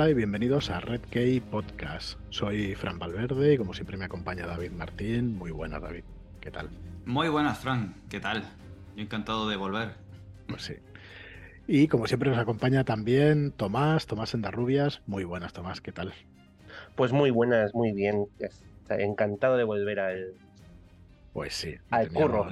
Hola y bienvenidos a Red Key Podcast. Soy Fran Valverde y como siempre me acompaña David Martín. Muy buenas, David. ¿Qué tal? Muy buenas, Fran. ¿Qué tal? Yo encantado de volver. Pues sí. Y como siempre nos acompaña también Tomás, Tomás Endarrubias. Muy buenas, Tomás. ¿Qué tal? Pues muy buenas, muy bien. Encantado de volver al. Pues sí. Al curro.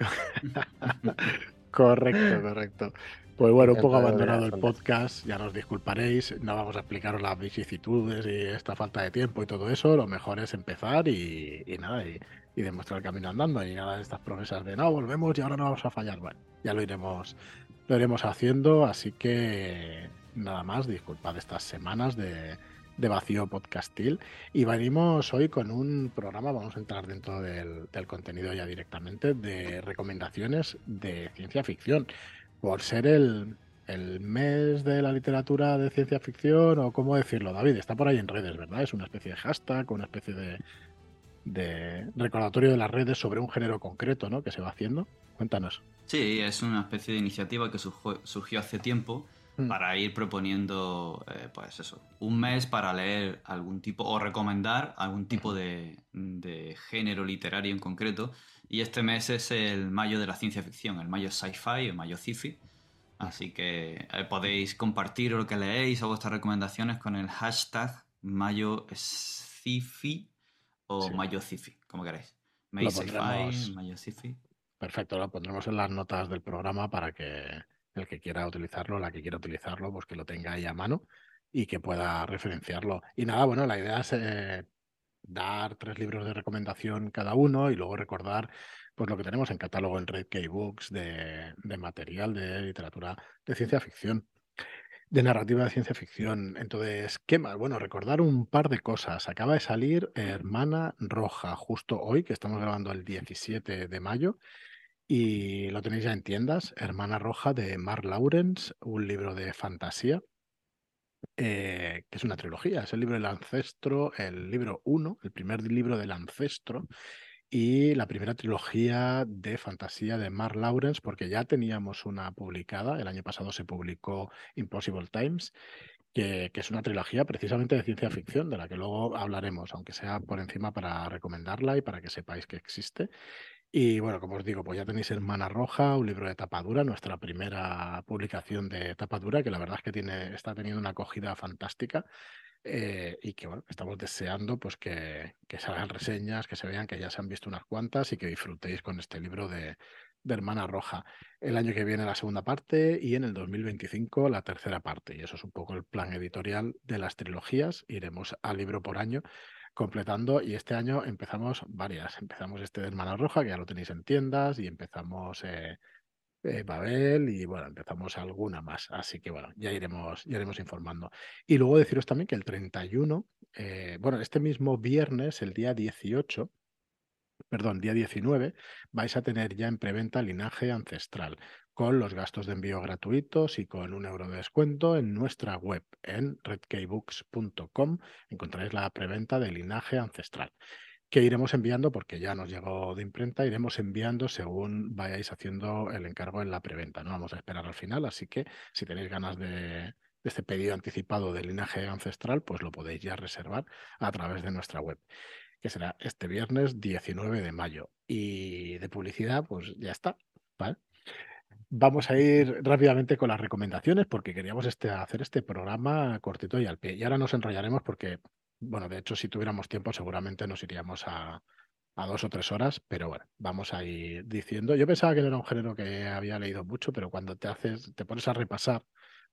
correcto, correcto. Pues bueno, un poco abandonado el podcast, ya nos disculparéis, no vamos a explicaros las vicisitudes y esta falta de tiempo y todo eso, lo mejor es empezar y, nada, y, demostrar el camino andando y nada de estas promesas de no, volvemos y ahora no vamos a fallar. Bueno, ya lo iremos, lo iremos haciendo, así que nada más, disculpad estas semanas de, de vacío podcastil. Y venimos hoy con un programa, vamos a entrar dentro del, del contenido ya directamente, de recomendaciones de ciencia ficción por ser el, mes de la literatura de ciencia ficción o cómo decirlo, David, está por ahí en redes, ¿verdad? Es una especie de hashtag, una especie de, de recordatorio de las redes sobre un género concreto, ¿no? Que se va haciendo. Cuéntanos. Sí, es una especie de iniciativa que surgió, hace tiempo mm. para ir proponiendo, eh, pues eso, un mes para leer algún tipo o recomendar algún tipo de, de género literario en concreto y este mes es el mayo de la ciencia ficción, el mayo sci-fi, el mayo sci-fi. Así que eh, podéis compartir lo que leéis o vuestras recomendaciones con el hashtag mayo sci-fi o mayo sci-fi, como queráis. Mayo sci-fi, mayo sci-fi. Perfecto, lo pondremos en las notas del programa para que el que quiera utilizarlo, la que quiera utilizarlo, pues que lo tenga ahí a mano y que pueda referenciarlo. Y nada, bueno, la idea es eh, dar tres libros de recomendación cada uno y luego recordar pues lo que tenemos en catálogo en Red Key Books de, material de literatura de ciencia ficción, de narrativa de ciencia ficción. Entonces, ¿qué más? Bueno, recordar un par de cosas. Acaba de salir Hermana Roja, justo hoy, que estamos grabando el 17 de mayo. Y lo tenéis ya en tiendas, Hermana Roja de Mark Lawrence, un libro de fantasía eh, que es una trilogía, es el libro del ancestro, el libro 1, el primer libro del ancestro y la primera trilogía de fantasía de Mark Lawrence, porque ya teníamos una publicada, el año pasado se publicó Impossible Times, que, que, es una trilogía precisamente de ciencia ficción, de la que luego hablaremos, aunque sea por encima para recomendarla y para que sepáis que existe. Y bueno, como os digo, pues ya tenéis Hermana Roja, un libro de tapadura, nuestra primera publicación de tapadura, que la verdad es que tiene, está teniendo una acogida fantástica. Eh, y que bueno, estamos deseando pues que, que, salgan reseñas, que se vean que ya se han visto unas cuantas y que disfrutéis con este libro de, de Hermana Roja. El año que viene la segunda parte y en el 2025 la tercera parte. Y eso es un poco el plan editorial de las trilogías. Iremos al libro por año completando y este año empezamos varias. Empezamos este de Hermana Roja, que ya lo tenéis en tiendas, y empezamos eh, eh, Babel y bueno, empezamos alguna más. Así que bueno, ya iremos, ya iremos informando. Y luego deciros también que el 31, eh, bueno, este mismo viernes, el día 18, perdón, día 19, vais a tener ya en preventa Linaje Ancestral con los gastos de envío gratuitos y con un euro de descuento en nuestra web en redkeybooks.com encontraréis la preventa de Linaje Ancestral que iremos enviando porque ya nos llegó de imprenta, iremos enviando según vayáis haciendo el encargo en la preventa. No vamos a esperar al final, así que si tenéis ganas de, este pedido anticipado de linaje ancestral, pues lo podéis ya reservar a través de nuestra web que será este viernes 19 de mayo. Y de publicidad, pues ya está. Vamos a ir rápidamente con las recomendaciones porque queríamos este, hacer este programa cortito y al pie. Y ahora nos enrollaremos porque, bueno, de hecho, si tuviéramos tiempo, seguramente nos iríamos a, dos o tres horas, pero bueno, vamos a ir diciendo. Yo pensaba que no era un género que había leído mucho, pero cuando te haces, te pones a repasar,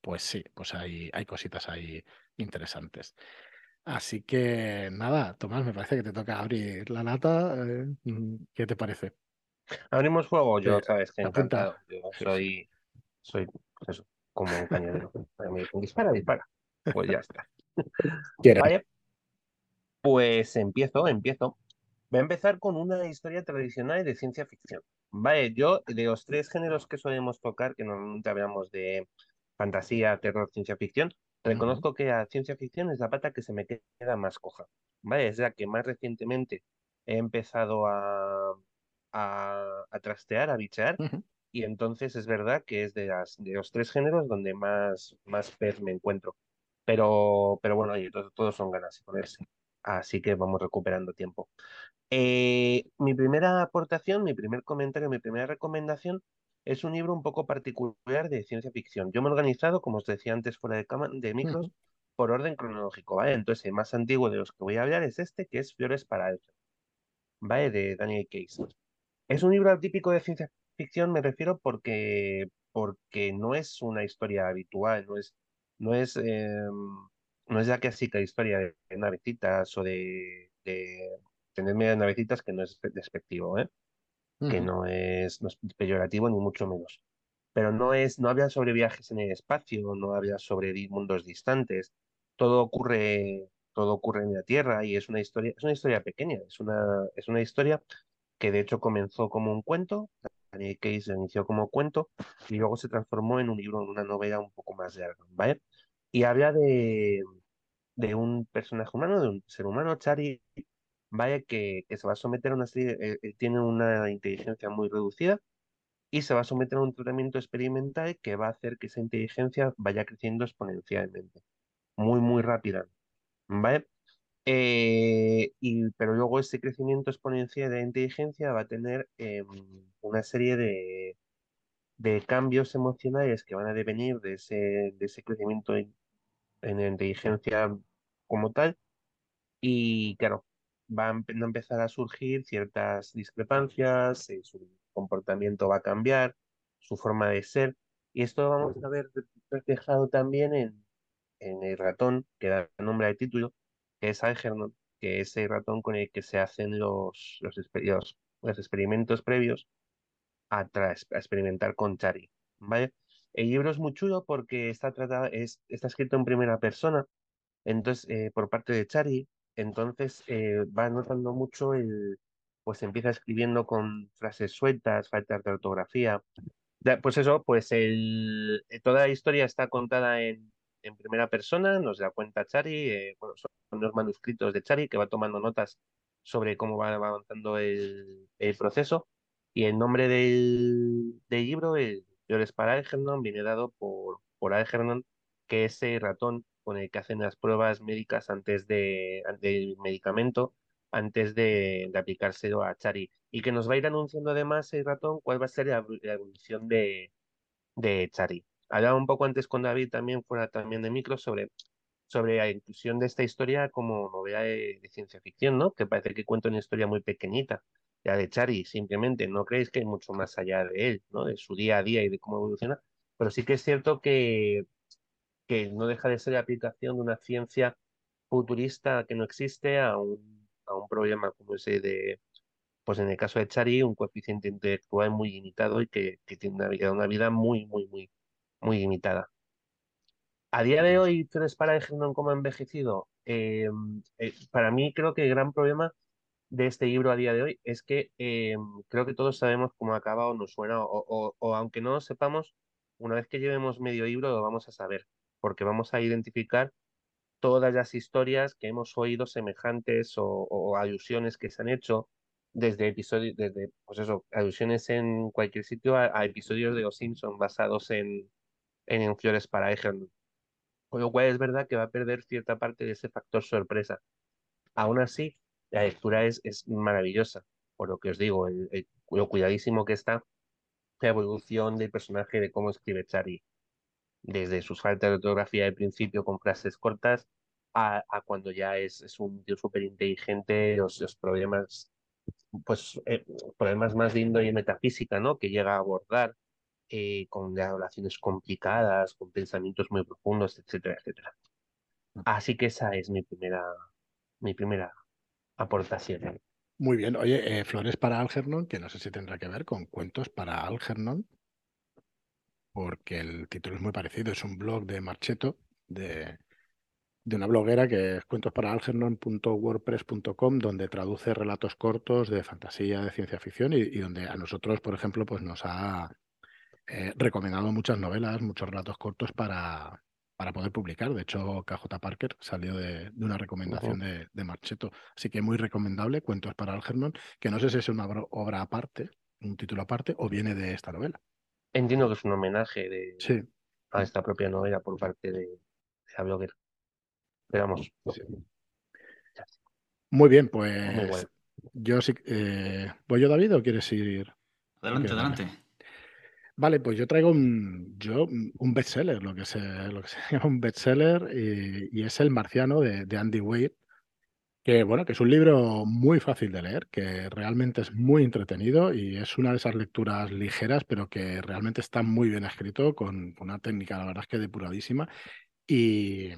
pues sí, pues hay, hay cositas ahí interesantes. Así que nada, Tomás, me parece que te toca abrir la lata. Eh, mm, ¿Qué te parece? Abrimos fuego, yo sabes que encantado. Yo soy, soy pues eso, como un cañonero. dispara, dispara. Pues ya está. Vale. Pues empiezo, empiezo. Voy a empezar con una historia tradicional de ciencia ficción. Vale, yo de los tres géneros que solemos tocar, que normalmente hablamos de fantasía, terror, ciencia ficción, Reconozco que la ciencia ficción es la pata que se me queda más coja, ¿vale? Es la que más recientemente he empezado a, a, trastear, a bichear, y entonces es verdad que es de, las, de los tres géneros donde más, más pez me encuentro. Pero, pero bueno, oye, todos, son ganas de ponerse. Así que vamos recuperando tiempo. Eh, mi primera aportación, mi primer comentario, mi primera recomendación es un libro un poco particular de ciencia ficción. Yo me he organizado, como os decía antes, fuera de, cama, de micros, por orden cronológico, ¿vale? Entonces, el más antiguo de los que voy a hablar es este, que es Flores para Elsa, ¿vale? De Daniel Case. Es un libro típico de ciencia ficción, me refiero porque, porque no es una historia habitual, no es, no es, em, no es la clásica historia de, navecitas o de, de tener medias navecitas, que no es despectivo, ¿eh? que no es, no es peyorativo ni mucho menos. Pero no es, no habla sobre viajes en el espacio, no habla sobre mundos distantes. Todo ocurre, todo ocurre en la Tierra y es una historia, es una historia pequeña, es una, es una historia que de hecho comenzó como un cuento, Case inició como cuento y luego se transformó en un libro, en una novela un poco más larga, ¿vale? Y habla de, de un personaje humano, de un ser humano, Chari, vaya que, se va a someter a una serie, eh, eh, tiene una inteligencia muy reducida y se va a someter a un tratamiento experimental que va a hacer que esa inteligencia vaya creciendo exponencialmente, muy, muy rápida. Eh, y, pero luego ese crecimiento exponencial de la inteligencia va a tener em, una serie de, de, cambios emocionales que van a devenir de ese, de ese crecimiento en, en la inteligencia como tal. Y claro, van a empezar a surgir ciertas discrepancias, eh, su comportamiento va a cambiar, su forma de ser, y esto vamos a ver reflejado también en, en el ratón que da nombre al título, que es Algernon, que es el ratón con el que se hacen los, los, los, experimentos previos a, a, experimentar con Chari. ¿vale? El libro es muy chulo porque está, tratado, es, está escrito en primera persona, entonces eh, por parte de Chari, entonces eh, va notando mucho el, pues empieza escribiendo con frases sueltas, faltas de ortografía. Pues eso, pues el, toda la historia está contada en, en primera persona, nos da cuenta Chari, eh, bueno, son los manuscritos de Chari que va tomando notas sobre cómo va, avanzando el, proceso. Y el nombre del, del libro, el Flores para Algernon, viene dado por, por Algernon, que es el ratón con el que hacen las pruebas médicas antes de, del medicamento, antes de, de, aplicárselo a Chari. Y que nos va a ir anunciando además el ratón cuál va a ser la, evolución de, de Chari. Hablaba un poco antes con David también, fuera también de micro, sobre, sobre la inclusión de esta historia como novela de, ciencia ficción, ¿no? Que parece que cuenta una historia muy pequeñita, la de Chari, simplemente. No creéis que hay mucho más allá de él, ¿no? De su día a día y de cómo evoluciona. Pero sí que es cierto que que no deja de ser la aplicación de una ciencia futurista que no existe a un, a un problema como ese de, pues en el caso de Chari, un coeficiente intelectual muy limitado y que, que tiene una vida, una vida muy, muy, muy, muy limitada. A día de hoy, ¿tres para en cómo ha envejecido? Eh, eh, para mí creo que el gran problema de este libro a día de hoy es que eh, creo que todos sabemos cómo ha acabado, o nos suena, o, o, o, aunque no lo sepamos, una vez que llevemos medio libro lo vamos a saber porque vamos a identificar todas las historias que hemos oído semejantes o, alusiones que se han hecho desde episodios, desde, pues eso, alusiones en cualquier sitio a, episodios de Los Simpson basados en, en, Flores para Egerton. Con lo cual es verdad que va a perder cierta parte de ese factor sorpresa. Aún así, la lectura es, es maravillosa, por lo que os digo, lo cuidadísimo que está la evolución del personaje, de cómo escribe Charlie desde sus faltas de ortografía de principio con frases cortas a, cuando ya es, es un tío súper inteligente, los, problemas, pues eh, problemas más de índole metafísica, ¿no? Que llega a abordar eh, con relaciones complicadas, con pensamientos muy profundos, etcétera, etcétera. Así que esa es mi primera, mi primera aportación. Muy bien. Oye, eh, Flores para Algernon, que no sé si tendrá que ver con cuentos para Algernon porque el título es muy parecido. Es un blog de Marcheto, de, de una bloguera que es cuentosparaalgernon.wordpress.com, donde traduce relatos cortos de fantasía, de ciencia ficción y, donde a nosotros, por ejemplo, pues nos ha eh, recomendado muchas novelas, muchos relatos cortos para, para poder publicar. De hecho, KJ Parker salió de, una recomendación de, de, Marcheto. Así que muy recomendable, Cuentos para Algernon, que no sé si es una obra aparte, un título aparte, o viene de esta novela. Entiendo que es un homenaje de, sí. a esta propia novela por parte de, la blogger. Esperamos. Muy bien, pues yo sí. Eh, ¿Voy yo, David, o quieres ir? Adelante, adelante. Vale, pues yo traigo un, yo, un bestseller, lo que se, llama un bestseller, y, es El Marciano de, de Andy Weir, que bueno, que es un libro muy fácil de leer, que realmente es muy entretenido y es una de esas lecturas ligeras, pero que realmente está muy bien escrito, con, una técnica, la verdad es que depuradísima. Y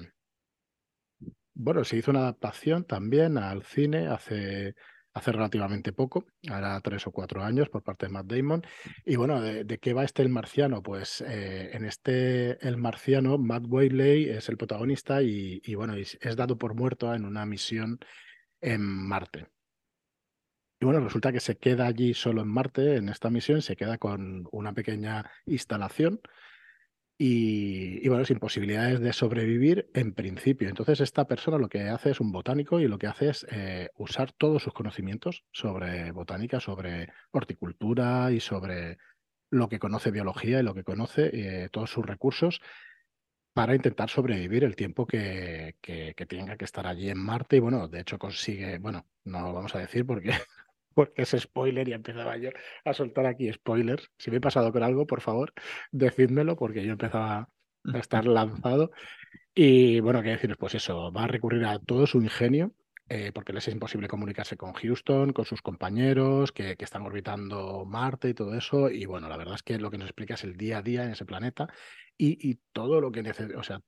bueno, se hizo una adaptación también al cine hace, hace relativamente poco, ahora tres o cuatro años, por parte de Matt Damon. Y bueno, ¿de, qué va este El Marciano? Pues eh, en este El Marciano, Matt Whaley es el protagonista y, bueno, es, dado por muerto en una misión en Marte. Y bueno, resulta que se queda allí solo en Marte, en esta misión, se queda con una pequeña instalación y, bueno, sin posibilidades de sobrevivir en principio. Entonces esta persona lo que hace es un botánico y lo que hace es eh, usar todos sus conocimientos sobre botánica, sobre horticultura y sobre lo que conoce biología y lo que conoce, eh, todos sus recursos para intentar sobrevivir el tiempo que, que, que, tenga que estar allí en Marte. Y bueno, de hecho consigue, bueno, no lo vamos a decir porque porque es spoiler y empezaba yo a soltar aquí spoilers. Si me he pasado con algo, por favor, decídmelo porque yo empezaba a estar lanzado. Y bueno, qué deciros, pues eso, va a recurrir a todo su ingenio, eh, porque les es imposible comunicarse con Houston, con sus compañeros que, que, están orbitando Marte y todo eso. Y bueno, la verdad es que lo que nos explica es el día a día en ese planeta y, y todo lo que necesita, o sea,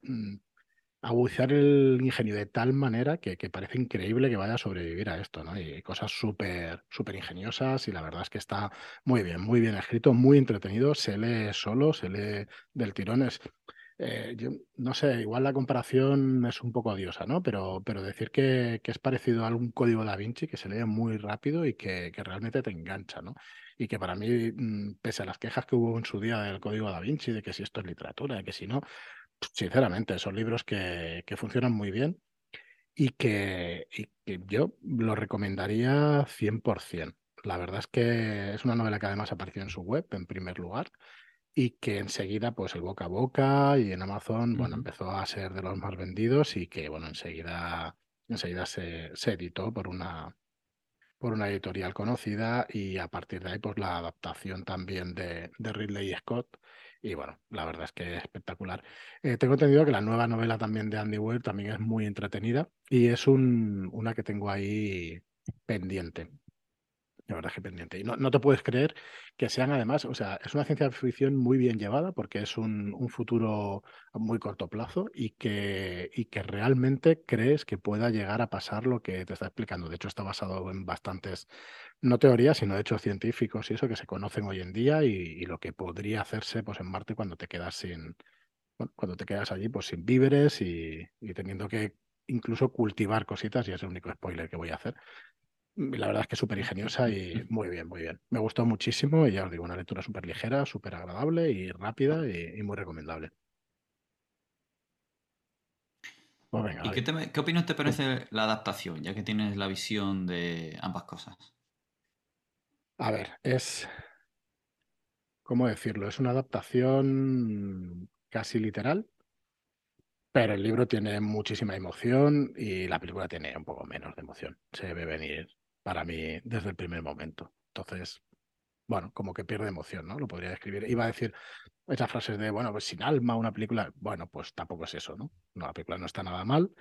aguzar el ingenio de tal manera que, parece increíble que vaya a sobrevivir a esto, ¿no? Y cosas súper, súper ingeniosas y la verdad es que está muy bien, muy bien escrito, muy entretenido, se lee solo, se lee del tirón, es... Eh, yo no sé, igual la comparación es un poco odiosa, ¿no? Pero, pero decir que, es parecido a algún código da Vinci que se lee muy rápido y que, que realmente te engancha, ¿no? Y que para mí, mm, pese a las quejas que hubo en su día del código da Vinci, de que si esto es literatura, de que si no, Sinceramente, son libros que, funcionan muy bien y que, yo lo recomendaría 100%. La verdad es que es una novela que además apareció en su web, en primer lugar, y que enseguida, pues el boca a boca y en Amazon, bueno, empezó a ser de los más vendidos y que, bueno, enseguida, enseguida se, se editó por una, por una editorial conocida y a partir de ahí, pues la adaptación también de, de Ridley Scott y bueno, la verdad es que es espectacular. Eh, tengo entendido que la nueva novela también de Andy Weir también es muy entretenida y es un, una que tengo ahí pendiente. La verdad es que pendiente. Y no, no, te puedes creer que sean además, o sea, es una ciencia ficción muy bien llevada porque es un, un futuro a muy corto plazo y que, y que realmente crees que pueda llegar a pasar lo que te está explicando. De hecho, está basado en bastantes, no teorías, sino hechos científicos y eso que se conocen hoy en día y, lo que podría hacerse pues, en Marte cuando te quedas sin, cuando te quedas allí pues sin víveres y, y teniendo que incluso cultivar cositas, y es el único spoiler que voy a hacer, la verdad es que súper ingeniosa y muy bien, muy bien. Me gustó muchísimo y ya os digo, una lectura súper ligera, súper agradable y rápida y, muy recomendable. Pues ¿Y qué, qué, opinión te parece la adaptación, ya que tienes la visión de ambas cosas? A ver, es... ¿Cómo decirlo? Es una adaptación casi literal, pero el libro tiene muchísima emoción y la película tiene un poco menos de emoción. Se ve venir para mí desde el primer momento. Entonces, bueno, como que pierde emoción, ¿no? Lo podría describir. Iba a decir esas frases de, bueno, pues sin alma una película. Bueno, pues tampoco es eso, ¿no? No, la película no está nada mal.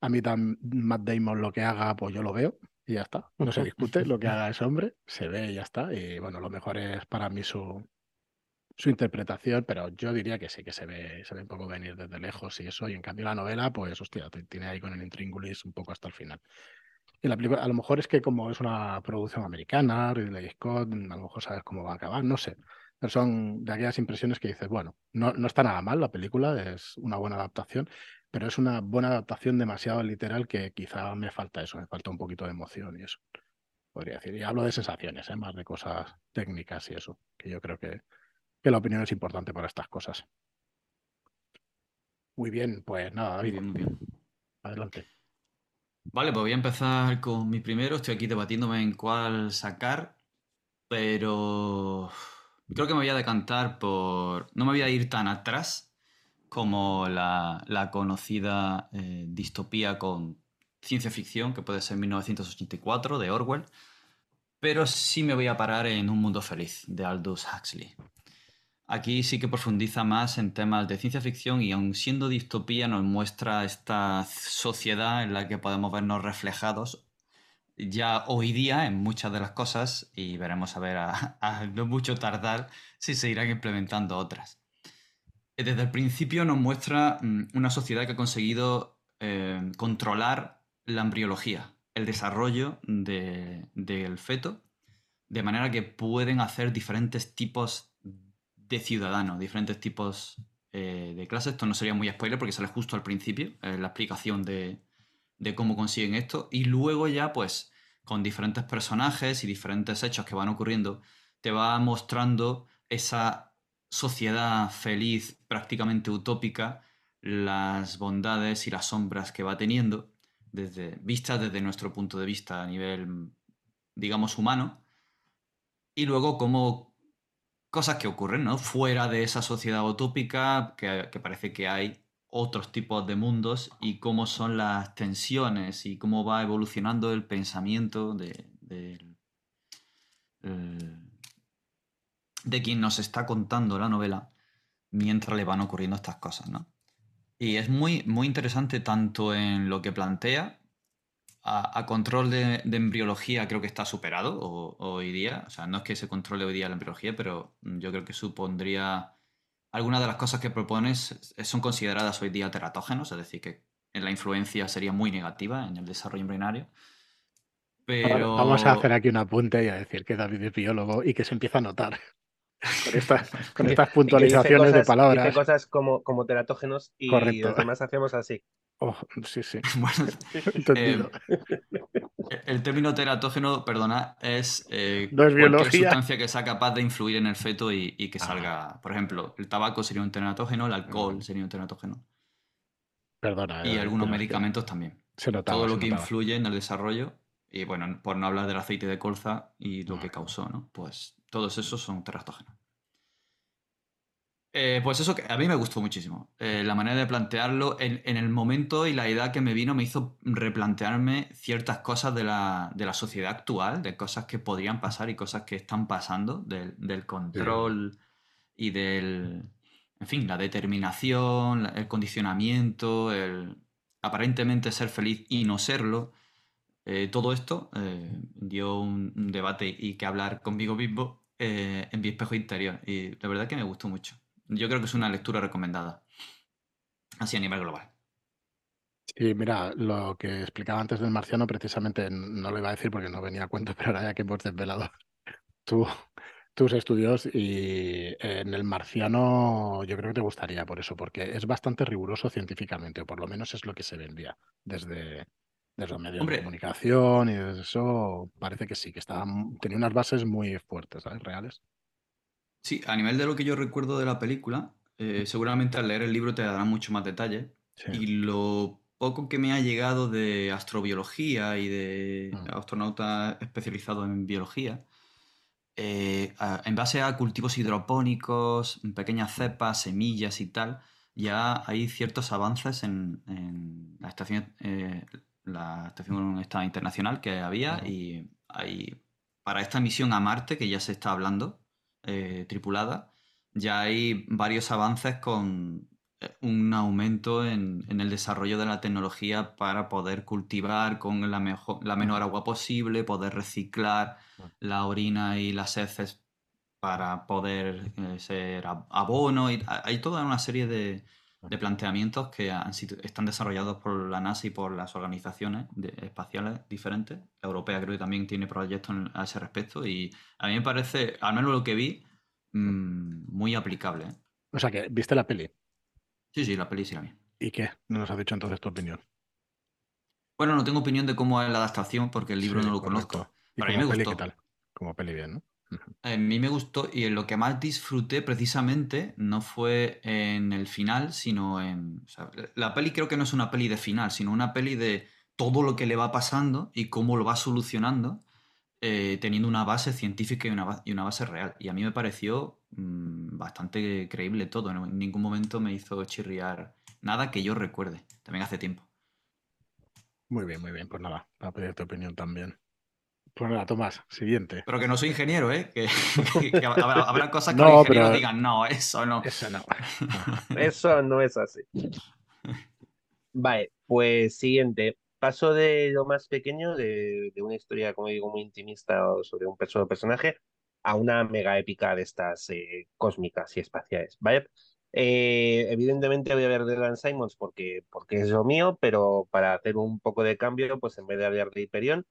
A mí tan Matt Damon lo que haga, pues yo lo veo y ya está. No se discute lo que haga ese hombre, se ve y ya está. Y bueno, lo mejor es para mí su, su interpretación, pero yo diría que sí, que se ve, se ve un poco venir desde lejos y eso. Y en cambio la novela, pues hostia, tiene ahí con el intríngulis un poco hasta el final. Y la película, a lo mejor es que como es una producción americana, Ridley Scott, a lo mejor sabes cómo va a acabar, no sé. Pero son de aquellas impresiones que dices, bueno, no, no está nada mal la película, es una buena adaptación, pero es una buena adaptación demasiado literal que quizá me falta eso, me falta un poquito de emoción y eso, podría decir. Y hablo de sensaciones, ¿eh? más de cosas técnicas y eso, que yo creo que, que la opinión es importante para estas cosas. Muy bien, pues nada, David. muy bien. Adelante. Vale, pues voy a empezar con mi primero. Estoy aquí debatiéndome en cuál sacar, pero creo que me voy a decantar por... No me voy a ir tan atrás como la, conocida eh, distopía con ciencia ficción, que puede ser 1984 de Orwell, pero sí me voy a parar en Un Mundo Feliz de Aldous Huxley. Aquí sí que profundiza más en temas de ciencia ficción y aun siendo distopía nos muestra esta sociedad en la que podemos vernos reflejados ya hoy día en muchas de las cosas y veremos a ver a, no mucho tardar si se irán implementando otras. Desde el principio nos muestra mm, una sociedad que ha conseguido eh, controlar la embriología, el desarrollo del feto, de manera que pueden hacer diferentes tipos de ciudadanos, diferentes tipos eh, de clases. Esto no sería muy spoiler porque sale justo al principio, eh, la explicación de, de cómo consiguen esto. Y luego ya, pues, con diferentes personajes y diferentes hechos que van ocurriendo, te va mostrando esa sociedad feliz, prácticamente utópica, las bondades y las sombras que va teniendo, desde, vistas desde nuestro punto de vista a nivel, digamos, humano, y luego cómo cosas que ocurren, ¿no? Fuera de esa sociedad utópica, que, parece que hay otros tipos de mundos y cómo son las tensiones y cómo va evolucionando el pensamiento de, de, de quien nos está contando la novela mientras le van ocurriendo estas cosas, ¿no? Y es muy, muy interesante tanto en lo que plantea, a, control de, embriología creo que está superado hoy día. O sea, no es que se controle hoy día la embriología, pero yo creo que supondría. Algunas de las cosas que propones son consideradas hoy día teratógenos, es decir, que la influencia sería muy negativa en el desarrollo embrionario. Pero... Vamos a hacer aquí un apunte y a decir que David es biólogo y que se empieza a notar con, estas puntualizaciones de palabras. Dice cosas como, como teratógenos y Correcto. los demás hacemos así. Oh, sí, sí. Eh, el término teratógeno, perdona, es, eh, cualquier sustancia que sea capaz de influir en el feto y, que ah. salga. Por ejemplo, el tabaco sería un teratógeno, el alcohol sería un teratógeno. Perdona. Y eh, algunos medicamentos también. Todo lo que influye en el desarrollo. Y bueno, por no hablar del aceite de colza y lo que causó, ¿no? Pues todos esos son teratógenos. Eh, pues eso que a mí me gustó muchísimo. Eh, la manera de plantearlo en, el momento y la idea que me vino me hizo replantearme ciertas cosas de la, sociedad actual, de cosas que podrían pasar y cosas que están pasando, del, control y del, en fin, la determinación, el condicionamiento, el aparentemente ser feliz y no serlo. Eh, todo esto dio un, debate y que hablar conmigo mismo en mi espejo interior y la verdad que me gustó mucho. Yo creo que es una lectura recomendada. Así a nivel global. Sí, mira, lo que explicaba antes del marciano, precisamente no lo iba a decir porque no venía a cuento, pero ahora ya que hemos desvelado tus estudios y en el marciano yo creo que te gustaría por eso, porque es bastante riguroso científicamente, o por lo menos es lo que se vendía desde, desde los medios de comunicación y desde eso parece que sí, que estaba, tenía unas bases muy fuertes, ¿sabes? Reales. Sí, a nivel de lo que yo recuerdo de la película, eh, seguramente al leer el libro te darán mucho más detalle. Y lo poco que me ha llegado de astrobiología y de mm. astronautas especializados en biología, eh, en base a cultivos hidropónicos, pequeñas cepas, semillas y tal, ya hay ciertos avances en, la estación, eh, la estación internacional que había y hay para esta misión a Marte que ya se está hablando eh, tripulada, ya hay varios avances con eh, un aumento en, el desarrollo de la tecnología para poder cultivar con la, mejor, la menor agua posible, poder reciclar la orina y las heces para poder eh, ser abono. Y hay toda una serie de, planteamientos que están desarrollados por la NASA y por las organizaciones espaciales diferentes. La europea creo que también tiene proyectos a ese respecto y a mí me parece, al menos lo que vi, mm, muy aplicable. ¿eh? O sea que, ¿viste la peli? Sí, sí, la peli sí la vi. ¿Y qué? ¿No nos has dicho entonces tu opinión? Bueno, no tengo opinión de cómo es la adaptación porque el libro no lo conozco. Pero a mí me gustó. ¿qué tal? Como peli bien, ¿no? A mí me gustó y en lo que más disfruté precisamente no fue en el final, sino en... la peli creo que no es una peli de final, sino una peli de todo lo que le va pasando y cómo lo va solucionando, eh, teniendo una base científica y una, base real. Y a mí me pareció mm, bastante creíble todo. En ningún momento me hizo chirriar nada que yo recuerde. También hace tiempo. Muy bien, muy bien. Pues nada, para pedir tu opinión también. Pues nada, Tomás, siguiente. Pero que no soy ingeniero, ¿eh? Que, habrá, cosas que los ingenieros digan, no, eso no. Eso no. eso no es así. Vale, pues siguiente. Paso de lo más pequeño, de, una historia, como digo, muy intimista sobre un personaje, a una mega épica de estas eh, cósmicas y espaciales. ¿vale? Eh, evidentemente voy a hablar de Dan Simons porque, porque es lo mío, pero para hacer un poco de cambio, pues en vez de hablar de Hyperion,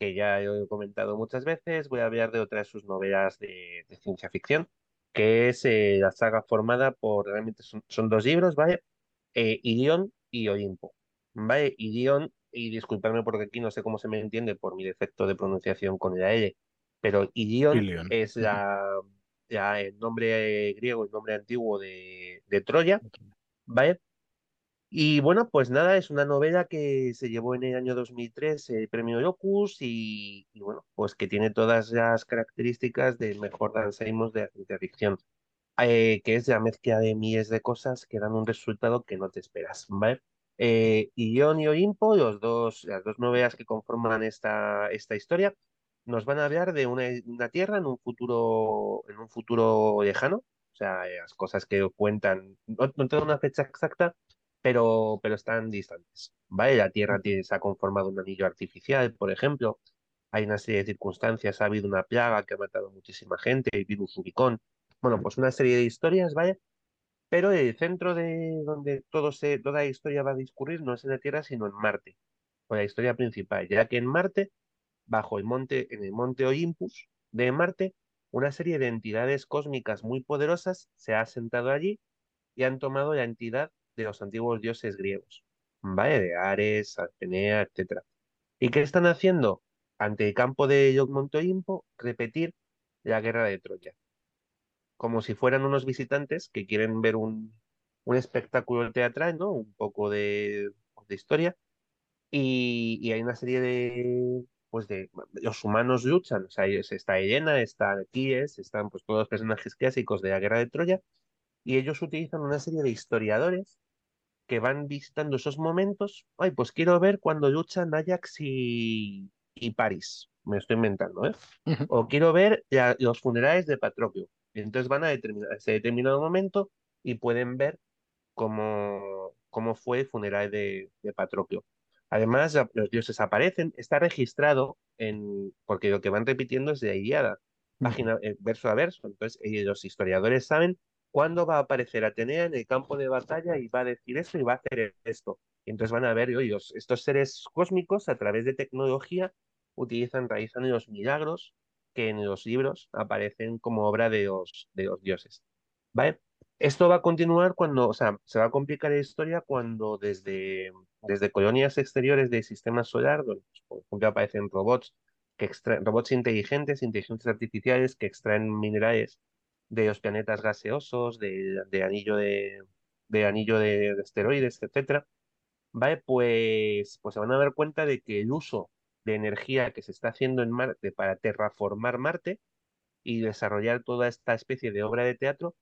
que ya he comentado muchas veces, voy a hablar de otra de sus novelas de, ciencia ficción, que es eh, la saga formada por, realmente son, dos libros, ¿vale? Eh, y Olimpo, ¿vale? Irion, y disculpadme porque aquí no sé cómo se me entiende por mi defecto de pronunciación con la L, pero Ilion es la, el nombre griego, el nombre antiguo de, Troya, ¿vale? Y bueno, pues nada, es una novela que se llevó en el año 2003 el premio Locus y, bueno, pues que tiene todas las características del mejor Dan de ciencia ficción, eh, que es la mezcla de miles de cosas que dan un resultado que no te esperas, ¿vale? Eh, Ion y Olimpo, los dos, las dos novelas que conforman esta, esta historia, nos van a hablar de una, Tierra en un futuro, en un futuro lejano, o sea, las cosas que cuentan, no, tengo una fecha exacta, pero, pero están distantes, ¿vale? La Tierra tiene, se ha conformado un anillo artificial, por ejemplo, hay una serie de circunstancias, ha habido una plaga que ha matado muchísima gente, el virus Ubicón, bueno, pues una serie de historias, ¿vale? Pero el centro de donde todo se, toda la historia va a discurrir no es en la Tierra, sino en Marte, con la historia principal, ya que en Marte bajo el monte, en el monte Olympus de Marte, una serie de entidades cósmicas muy poderosas se ha asentado allí y han tomado la entidad de los antiguos dioses griegos, ¿vale? De Ares, Atenea, etc. ¿Y qué están haciendo? Ante el campo de Monte Olimpo, repetir la guerra de Troya. Como si fueran unos visitantes que quieren ver un, un espectáculo teatral, ¿no? Un poco de, historia. y, hay una serie de, pues de los humanos luchan, o sea, está Elena, está Aquiles, están pues todos los personajes clásicos de la guerra de Troya, y ellos utilizan una serie de historiadores que van visitando esos momentos. Ay, pues quiero ver cuando luchan Ajax y, y París, me estoy inventando, ¿eh? O quiero ver los funerales de Patroclo. Entonces van a determinar ese determinado momento y pueden ver cómo, cómo fue el funeral de, de Patroclo. Además, los dioses aparecen, está registrado en, porque lo que van repitiendo es de Iliada, página, eh, verso a verso. Entonces, eh, los historiadores saben cuándo va a aparecer Atenea en el campo de batalla y va a decir esto y va a hacer esto. Y entonces van a ver, oye, estos seres cósmicos a través de tecnología utilizan, realizan los milagros que en los libros aparecen como obra de los, de los dioses. ¿Vale? Esto va a continuar cuando, o sea, se va a complicar la historia cuando desde desde colonias exteriores del sistema solar, donde pues, por aparecen robots, que robots inteligentes, inteligencias artificiales que extraen minerales de los planetas gaseosos, de, anillo de, de anillo de, esteroides, etcétera, ¿vale? Pues, pues se van a dar cuenta de que el uso de energía que se está haciendo en Marte para terraformar Marte y desarrollar toda esta especie de obra de teatro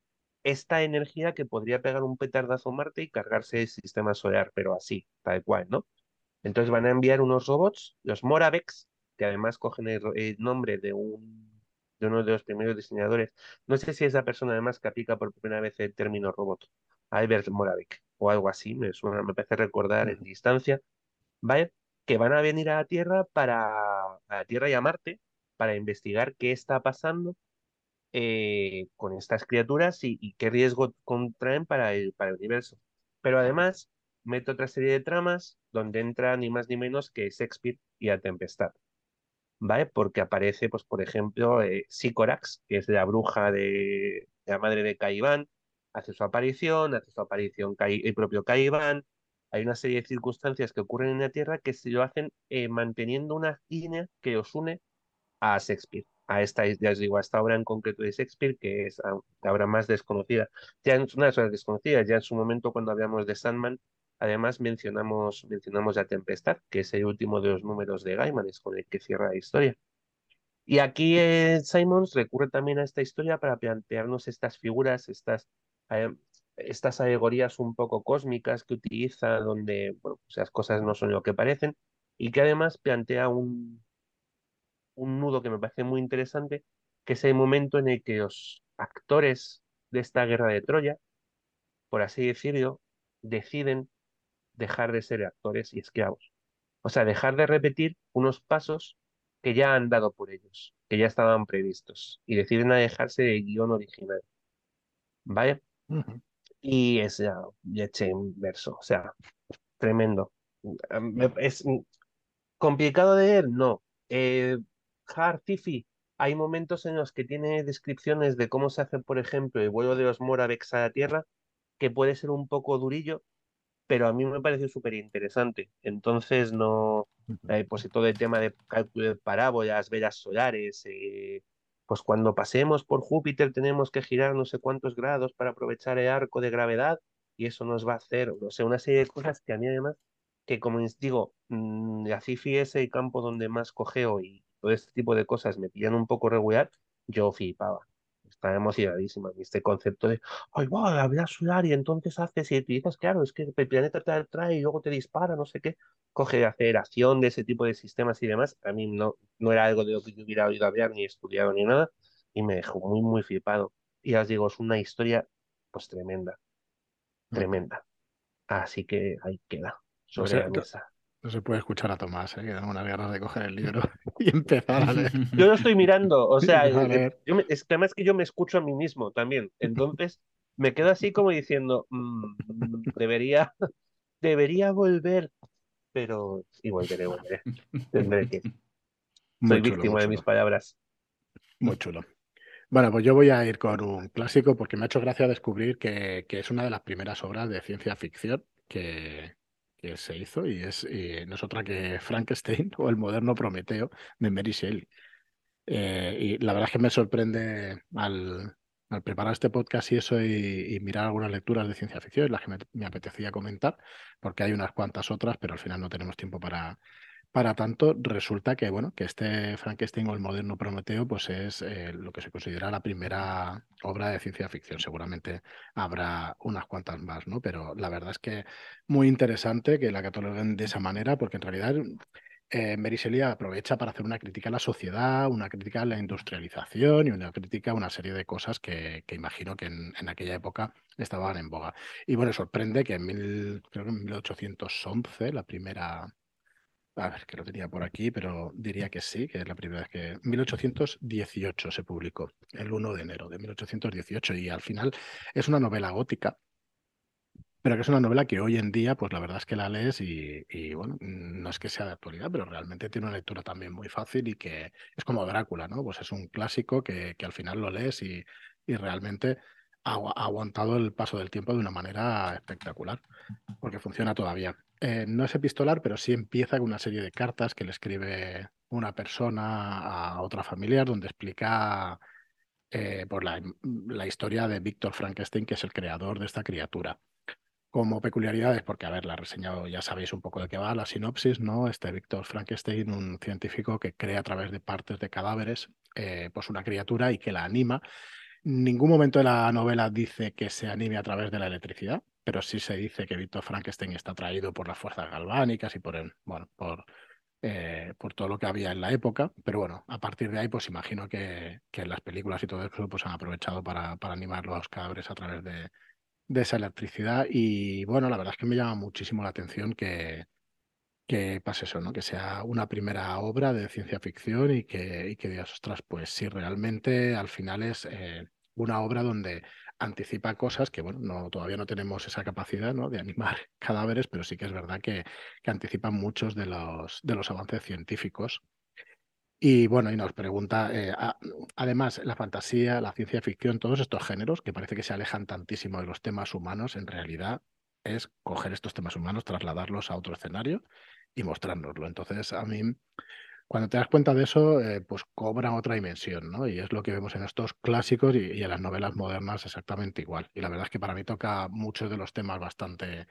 esta energía que podría pegar un petardazo a Marte y cargarse el sistema solar, pero así, tal cual, ¿no? Entonces van a enviar unos robots, los Moravex, que además cogen el, nombre de, un, de uno de los primeros diseñadores. No sé si esa persona además que aplica por primera vez el término robot, Albert Moravec o algo así, me suena, me parece recordar en distancia, ¿vale? Que van a venir a la Tierra para, a la Tierra y a Marte para investigar qué está pasando eh, con estas criaturas y, qué riesgo contraen para el, para el universo. Pero además, mete otra serie de tramas donde entra ni más ni menos que Shakespeare y a Tempestad. ¿Vale? Porque aparece, pues, por ejemplo, eh, Sicorax, que es la bruja de, la madre de Caiván, hace su aparición, hace su aparición el propio Caiván. Hay una serie de circunstancias que ocurren en la Tierra que se lo hacen eh, manteniendo una línea que os une a Shakespeare a esta, ya os digo, a esta obra en concreto de Shakespeare, que es la obra más desconocida. Ya en una de las desconocidas, ya en su momento cuando hablamos de Sandman, además mencionamos, mencionamos La Tempestad, que es el último de los números de Gaiman, es con el que cierra la historia. Y aquí eh, Simons recurre también a esta historia para plantearnos estas figuras, estas, eh, estas alegorías un poco cósmicas que utiliza, donde bueno, pues las cosas no son lo que parecen, y que además plantea un, un nudo que me parece muy interesante, que es el momento en el que los actores de esta guerra de Troya, por así decirlo, deciden dejar de ser actores y esclavos. O sea, dejar de repetir unos pasos que ya han dado por ellos, que ya estaban previstos, y deciden alejarse del guion original. ¿Vale? Y es ya, eché verso, o sea, tremendo. Es complicado de leer, no. Eh, Hard Tiffy, hay momentos en los que tiene descripciones de cómo se hace, por ejemplo, el vuelo de los Moravex a la Tierra, que puede ser un poco durillo, pero a mí me pareció súper interesante. Entonces, no, eh, pues todo el tema de cálculo de parábolas, velas solares, eh, pues cuando pasemos por Júpiter tenemos que girar no sé cuántos grados para aprovechar el arco de gravedad y eso nos va a hacer, no sé, una serie de cosas que a mí además, que como les digo, mmm, la CIFI es el campo donde más cogeo y todo este tipo de cosas me pillan un poco regular, yo flipaba está emocionadísima. este concepto de, ay, wow, la solar y entonces haces y dices, claro, es que el planeta te trae y luego te dispara, no sé qué. Coge aceleración de ese tipo de sistemas y demás. A mí no, no era algo de lo que yo hubiera oído hablar ni estudiado ni nada y me dejó muy, muy flipado. Y ya os digo, es una historia pues tremenda, tremenda. Así que ahí queda, sobre la mesa. No se puede escuchar a Tomás, ¿eh? que da una ganas de coger el libro y empezar a leer. Yo lo estoy mirando, o sea, eh, es que además que yo me escucho a mí mismo también. Entonces me quedo así como diciendo, mm, debería, debería volver, pero sí volveré, volveré. Tendré que. Soy víctima de mis palabras. Muy chulo. Bueno, pues yo voy a ir con un clásico porque me ha hecho gracia descubrir que, que es una de las primeras obras de ciencia ficción que, que se hizo y es no es otra que Frankenstein o el moderno Prometeo de Mary Shelley. Eh, y la verdad es que me sorprende al preparar este podcast y eso y, mirar algunas lecturas de ciencia ficción, las que me, apetecía comentar, porque hay unas cuantas otras, pero al final no tenemos tiempo para, para tanto, resulta que, bueno, que este Frankenstein o el moderno Prometeo, pues es eh, lo que se considera la primera obra de ciencia ficción. Seguramente habrá unas cuantas más, ¿no? Pero la verdad es que muy interesante que la cataloguen de esa manera, porque en realidad eh, Mary Shelley aprovecha para hacer una crítica a la sociedad, una crítica a la industrialización y una crítica a una serie de cosas que, imagino que en, aquella época estaban en boga. Y bueno, sorprende que en, mil, creo que en 1811, la primera a ver, que lo tenía por aquí, pero diría que sí, que es la primera vez que... 1818 se publicó, el 1 de enero de 1818, y al final es una novela gótica, pero que es una novela que hoy en día, pues la verdad es que la lees y, bueno, no es que sea de actualidad, pero realmente tiene una lectura también muy fácil y que es como Drácula, ¿no? Pues es un clásico que, que al final lo lees y, y realmente ha aguantado el paso del tiempo de una manera espectacular, porque funciona todavía. Eh, no es epistolar, pero sí empieza con una serie de cartas que le escribe una persona a otra familiar donde explica eh, por la, la, historia de Víctor Frankenstein, que es el creador de esta criatura. Como peculiaridades, porque, a ver, la reseñado, ya sabéis un poco de qué va la sinopsis, ¿no? Este Víctor Frankenstein, un científico que crea a través de partes de cadáveres eh, pues una criatura y que la anima ningún momento de la novela dice que se anime a través de la electricidad, pero sí se dice que Víctor Frankenstein está atraído por las fuerzas galvánicas y por, bueno, por, eh, por todo lo que había en la época. Pero bueno, a partir de ahí, pues imagino que, que las películas y todo eso pues, han aprovechado para, para animar los cadáveres a través de, de esa electricidad. Y bueno, la verdad es que me llama muchísimo la atención que, que pase eso, ¿no? Que sea una primera obra de ciencia ficción y que, y que digas, ostras, pues sí, realmente al final es eh, una obra donde anticipa cosas que, bueno, no, todavía no tenemos esa capacidad ¿no? de animar cadáveres, pero sí que es verdad que, que anticipan muchos de los, de los avances científicos. Y bueno, y nos pregunta, eh, además, la fantasía, la ciencia ficción, todos estos géneros que parece que se alejan tantísimo de los temas humanos, en realidad es coger estos temas humanos, trasladarlos a otro escenario y mostrárnoslo. Entonces, a mí, cuando te das cuenta de eso, eh, pues cobra otra dimensión, ¿no? Y es lo que vemos en estos clásicos y, en las novelas modernas exactamente igual. Y la verdad es que para mí toca muchos de los temas bastante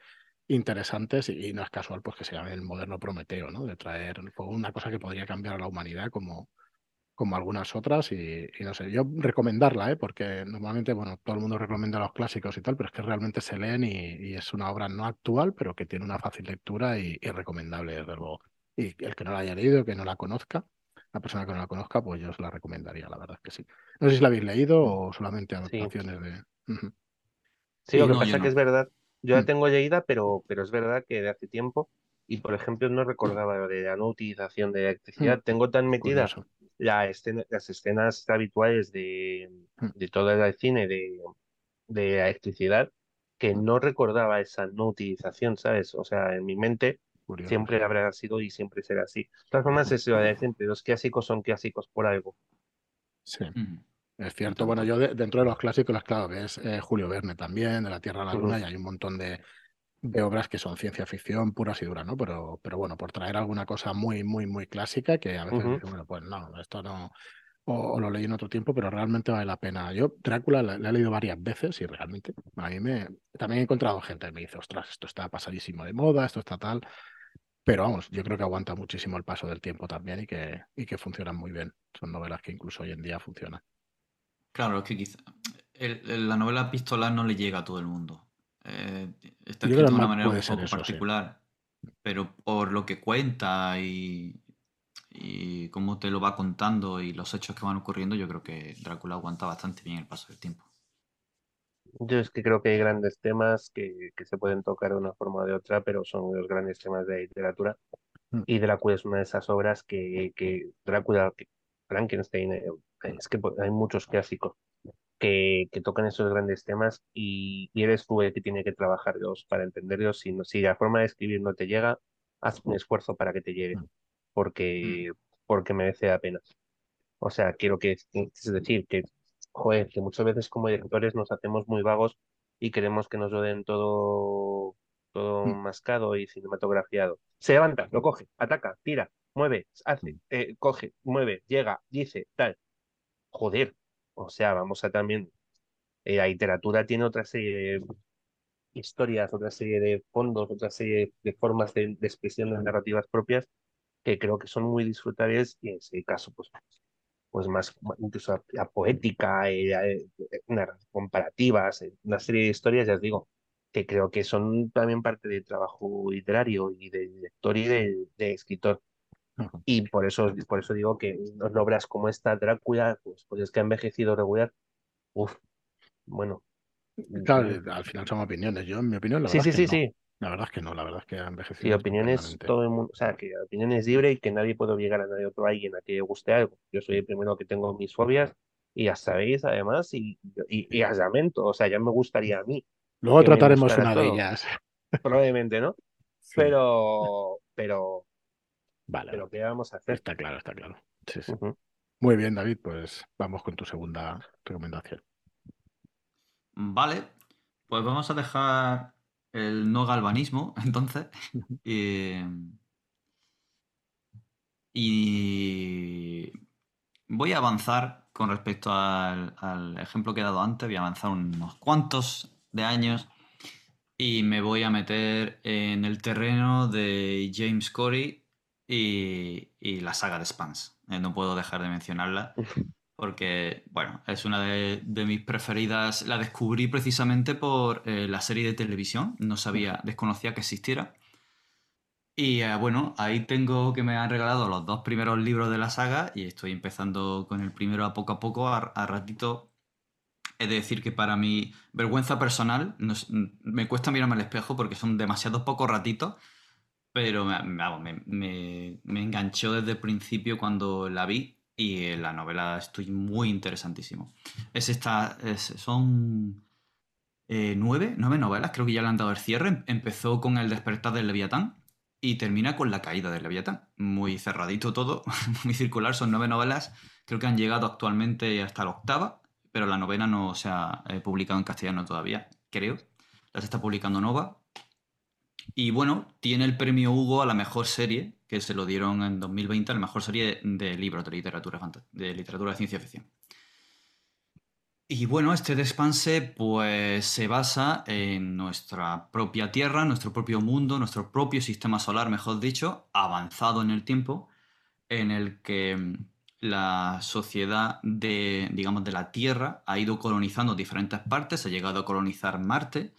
interesantes y, no es casual pues que se llame el moderno Prometeo, ¿no? De traer una cosa que podría cambiar a la humanidad como, como algunas otras y, no sé, yo recomendarla, ¿eh? porque normalmente, bueno, todo el mundo recomienda los clásicos y tal, pero es que realmente se leen y, es una obra no actual, pero que tiene una fácil lectura y, recomendable, desde luego. Y el que no la haya leído, que no la conozca, la persona que no la conozca, pues yo os la recomendaría, la verdad es que sí. No sé si la habéis leído o solamente adaptaciones de... Sí, lo que pasa es que es verdad, yo la mm. tengo leída, pero, pero es verdad que de hace tiempo, y por ejemplo no recordaba de la no utilización de electricidad, mm. tengo tan metida la las escenas habituales de, mm. de todo el cine de, de electricidad que no recordaba esa no utilización, ¿sabes? O sea, en mi mente siempre habrá sido y siempre será así. De todas formas, es lo de siempre, los clásicos son clásicos por algo. Sí. Es cierto, bueno, yo dentro de los clásicos, claro, ves eh, Julio Verne también, de la Tierra a la Luna, y hay un montón de, de, obras que son ciencia ficción puras y duras, ¿no? Pero, pero bueno, por traer alguna cosa muy, muy, muy clásica, que a veces, bueno, pues no, esto no, o, lo leí en otro tiempo, pero realmente vale la pena. Yo Drácula la, he leído varias veces y realmente a mí me... También he encontrado gente que me dice, ostras, esto está pasadísimo de moda, esto está tal. Pero vamos, yo creo que aguanta muchísimo el paso del tiempo también y que, y que funcionan muy bien. Son novelas que incluso hoy en día funcionan. Claro, es que quizá la novela pistolar no le llega a todo el mundo. Está escrito de una manera un poco particular, pero por lo que cuenta y, y cómo te lo va contando y los hechos que van ocurriendo, yo creo que Drácula aguanta bastante bien el paso del tiempo. Yo es que creo que hay grandes temas que, que se pueden tocar de una forma o de otra, pero son los grandes temas de literatura. Mm. Y Drácula es una de esas obras que, que Drácula, que Frankenstein, eh, es que hay muchos clásicos que, que tocan esos grandes temas y, eres tú el que tiene que trabajarlos para entenderlos. Si, si la forma de escribir no te llega, haz un esfuerzo para que te llegue, mm. porque, mm. porque merece la pena. O sea, quiero que, es decir, que, joder, que muchas veces como directores nos hacemos muy vagos y queremos que nos lo den todo, todo mm. mascado y cinematografiado. Se levanta, lo coge, ataca, tira, mueve, hace, eh, coge, mueve, llega, dice, tal joder, o sea, vamos a también, eh, la literatura tiene otra serie de historias, otra serie de fondos, otra serie de formas de, expresión de narrativas propias que creo que son muy disfrutables y en ese caso, pues, pues más, incluso la, poética, eh, eh, comparativas, una serie de historias, ya os digo, que creo que son también parte del trabajo literario y del lector y del escritor. Y por eso, por eso digo que obras como esta, Drácula, pues, pues es que ha envejecido regular. Uf, bueno. Claro, mm, al final son opiniones. Yo, en mi opinión, la sí, verdad sí, es que sí, no. sí. La verdad es que no, la verdad es que ha envejecido. Sí, opiniones, todo el mundo, o sea, que opiniones libre y que nadie puede obligar a nadie otro a alguien a que le guste algo. Yo soy el primero que tengo mis fobias y ya sabéis, además, y, y, y lamento, o sea, ya me gustaría a mí. Luego trataremos una de ellas. Probablemente, ¿no? Pero, pero, Vale. Pero ¿qué vamos a hacer? Está claro, está claro. Sí, sí. Muy bien, David, pues vamos con tu segunda recomendación. Vale, pues vamos a dejar el no galvanismo, entonces. y... voy a avanzar con respecto al, al, ejemplo que he dado antes, voy a avanzar unos cuantos de años y me voy a meter en el terreno de James Corey y, la saga de Spans. Eh, no puedo dejar de mencionarla porque, bueno, es una de, mis preferidas. La descubrí precisamente por eh, la serie de televisión. No sabía, desconocía que existiera. Y eh, bueno, ahí tengo que me han regalado los dos primeros libros de la saga y estoy empezando con el primero a poco a poco, a, ratito. Es decir, que para mi vergüenza personal me cuesta mirarme al espejo porque son demasiados pocos ratitos pero me, me, enganchó desde el principio cuando la vi y la novela estoy muy interesantísimo. Es esta, son eh, nueve, nueve novelas, creo que ya le han dado el cierre. Empezó con el despertar del Leviatán y termina con la caída del Leviatán. Muy cerradito todo, muy circular, son nueve novelas. Creo que han llegado actualmente hasta la octava, pero la novena no se ha eh, publicado en castellano todavía, creo. Las está publicando Nova y bueno, tiene el premio Hugo a la mejor serie, que se lo dieron en 2020, a la mejor serie de, libros de literatura, de de ciencia ficción. Y bueno, este despanse pues se basa en nuestra propia Tierra, nuestro propio mundo, nuestro propio sistema solar, mejor dicho, avanzado en el tiempo, en el que la sociedad de, digamos, de la Tierra ha ido colonizando diferentes partes, ha llegado a colonizar Marte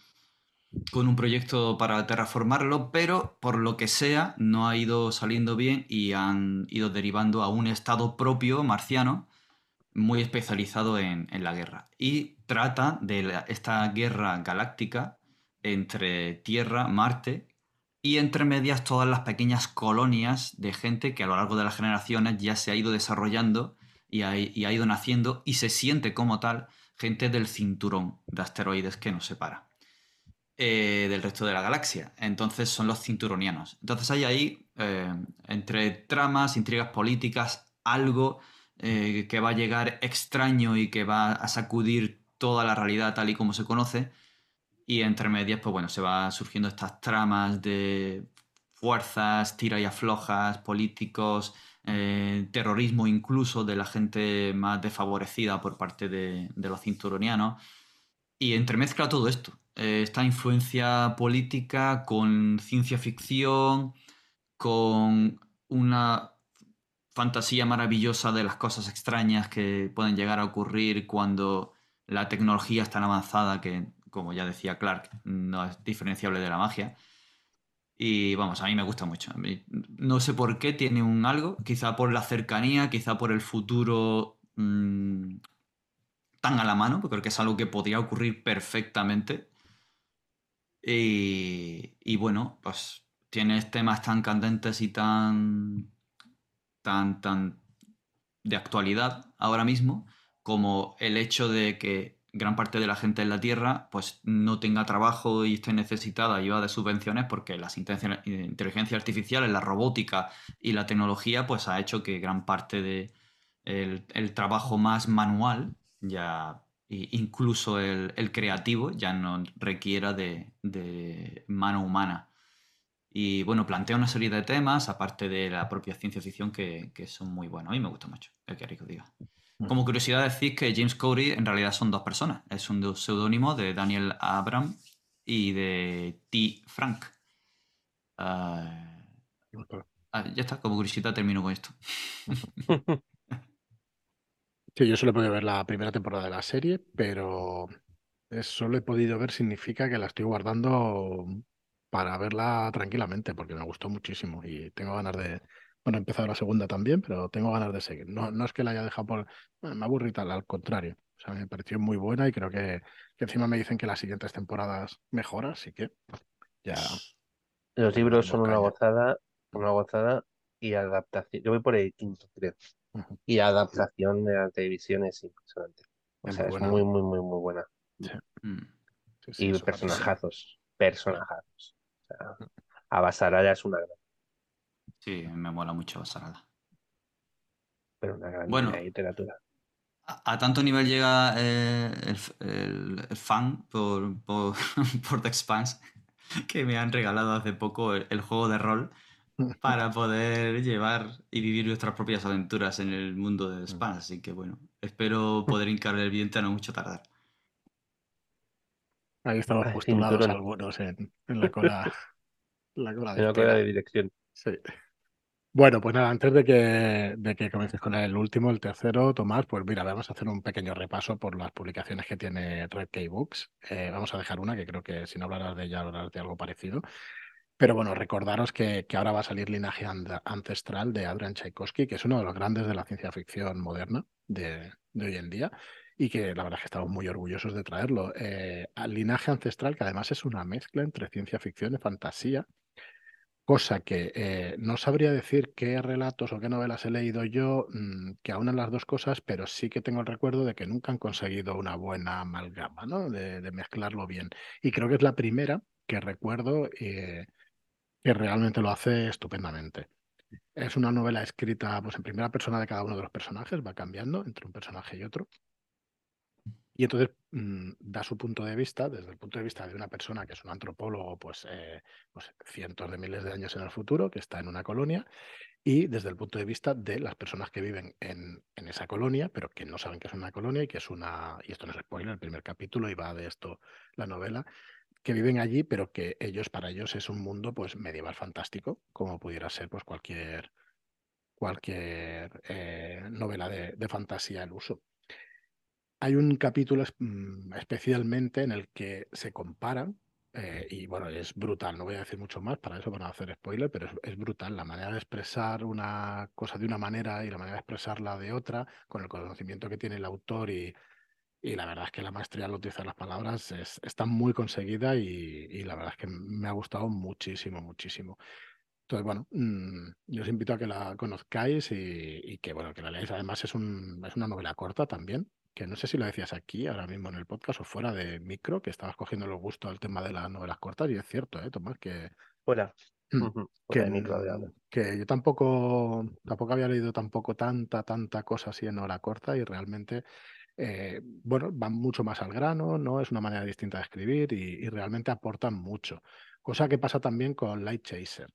con un proyecto para terraformarlo, pero por lo que sea no ha ido saliendo bien y han ido derivando a un estado propio marciano muy especializado en, la guerra. Y trata de esta guerra galáctica entre Tierra, Marte y entre medias todas las pequeñas colonias de gente que a lo largo de las generaciones ya se ha ido desarrollando y ha, ido naciendo y se siente como tal gente del cinturón de asteroides que nos separa eh, del resto de la galaxia. Entonces son los cinturonianos. Entonces hay ahí, eh, entre tramas, intrigas políticas, algo eh, que va a llegar extraño y que va a sacudir toda la realidad tal y como se conoce y entre medias, pues bueno, se va surgiendo estas tramas de fuerzas, tira y aflojas, políticos, terrorismo incluso de la gente más desfavorecida por parte de, los cinturonianos. Y entremezcla todo esto, eh, esta influencia política con ciencia ficción, con una fantasía maravillosa de las cosas extrañas que pueden llegar a ocurrir cuando la tecnología es tan avanzada que como ya decía Clark, no es diferenciable de la magia. Y vamos, a mí me gusta mucho. no sé por qué tiene un algo, quizá por la cercanía, quizá por el futuro mm, tan a la mano, porque creo que es algo que podría ocurrir perfectamente. Y, bueno, pues tienes temas tan candentes y tan, tan, tan de actualidad ahora mismo, como el hecho de que gran parte de la gente en la Tierra pues no tenga trabajo y esté necesitada ayuda de subvenciones porque las inteligencia artificial, la robótica y la tecnología pues ha hecho que gran parte de el, trabajo más manual ya incluso el, creativo ya no requiera de, mano humana. Y bueno, plantea una serie de temas, aparte de la propia ciencia ficción, que, son muy buenos. A mí me gusta mucho, el que Rico diga. Como curiosidad decir que James Cody en realidad son dos personas. Es un seudónimo de Daniel Abram y de T. Frank. Ah, ya está, como curiosidad termino con esto. Sí, yo solo he podido ver la primera temporada de la serie, pero solo he podido ver significa que la estoy guardando para verla tranquilamente, porque me gustó muchísimo y tengo ganas de, bueno, he empezado la segunda también, pero tengo ganas de seguir. No, no es que la haya dejado por. me aburrí tal, al contrario. O sea, me pareció muy buena y creo que, encima me dicen que las siguientes temporadas mejora, así que ya. Los libros son una gozada, una gozada y adaptación. Yo voy por el quinto, creo. Y adaptación de la televisión es impresionante. O sea, es muy, muy, muy, muy buena. Mm. y personajazos, personajazos. O sea, Abasaraya es una gran Sí, me mola mucho Basarada. Pero una gran bueno, literatura. A, tanto nivel llega eh, el, fan por, por, The Expanse que me han regalado hace poco el, juego de rol para poder llevar y vivir nuestras propias aventuras en el mundo de The Expanse. Así que bueno, espero poder hincarle el viento a no mucho tardar. Ahí estamos postulados algunos en, la cola. la cola de, en la cola de dirección. Sí. Bueno, pues nada, antes de que, de que comiences con el último, el tercero, Tomás, pues mira, vamos a hacer un pequeño repaso por las publicaciones que tiene Red Key Books. Eh, vamos a dejar una que creo que si no hablarás de ella, hablarás de algo parecido. Pero bueno, recordaros que, que ahora va a salir Linaje Ancestral de Adrian Tchaikovsky, que es uno de los grandes de la ciencia ficción moderna de, hoy en día y que la verdad es que estamos muy orgullosos de traerlo. Eh, Linaje Ancestral, que además es una mezcla entre ciencia ficción y fantasía cosa que eh, no sabría decir qué relatos o qué novelas he leído yo mm, que aunan las dos cosas, pero sí que tengo el recuerdo de que nunca han conseguido una buena amalgama, ¿no? De, mezclarlo bien. Y creo que es la primera que recuerdo eh, que realmente lo hace estupendamente. Es una novela escrita pues, en primera persona de cada uno de los personajes, va cambiando entre un personaje y otro. Y entonces mm, da su punto de vista, desde el punto de vista de una persona que es un antropólogo, pues, eh, pues, cientos de miles de años en el futuro, que está en una colonia, y desde el punto de vista de las personas que viven en, esa colonia, pero que no saben que es una colonia y que es una, y esto no es spoiler, el primer capítulo y va de esto la novela, que viven allí, pero que ellos, para ellos es un mundo pues medieval fantástico, como pudiera ser pues cualquier cualquier eh, novela de, fantasía el uso. Hay un capítulo mm, especialmente en el que se comparan, eh, y bueno, es brutal, no voy a decir mucho más para eso, para no hacer spoiler, pero es, brutal la manera de expresar una cosa de una manera y la manera de expresarla de otra, con el conocimiento que tiene el autor y, y la verdad es que la maestría al utilizar las palabras es, está muy conseguida y, la verdad es que me ha gustado muchísimo, muchísimo. Entonces, bueno, mm, yo os invito a que la conozcáis y, que, bueno, que la leáis. Además, es, un, es una novela corta también, que no sé si lo decías aquí, ahora mismo en el podcast o fuera de micro, que estabas cogiendo el gusto al tema de las novelas cortas, y es cierto, ¿eh, Tomás? Que, fuera. Que, que, yo tampoco, tampoco había leído tampoco tanta, tanta cosa así en novela corta y realmente, eh, bueno, van mucho más al grano, ¿no? Es una manera distinta de escribir y, realmente aportan mucho. Cosa que pasa también con Light Chaser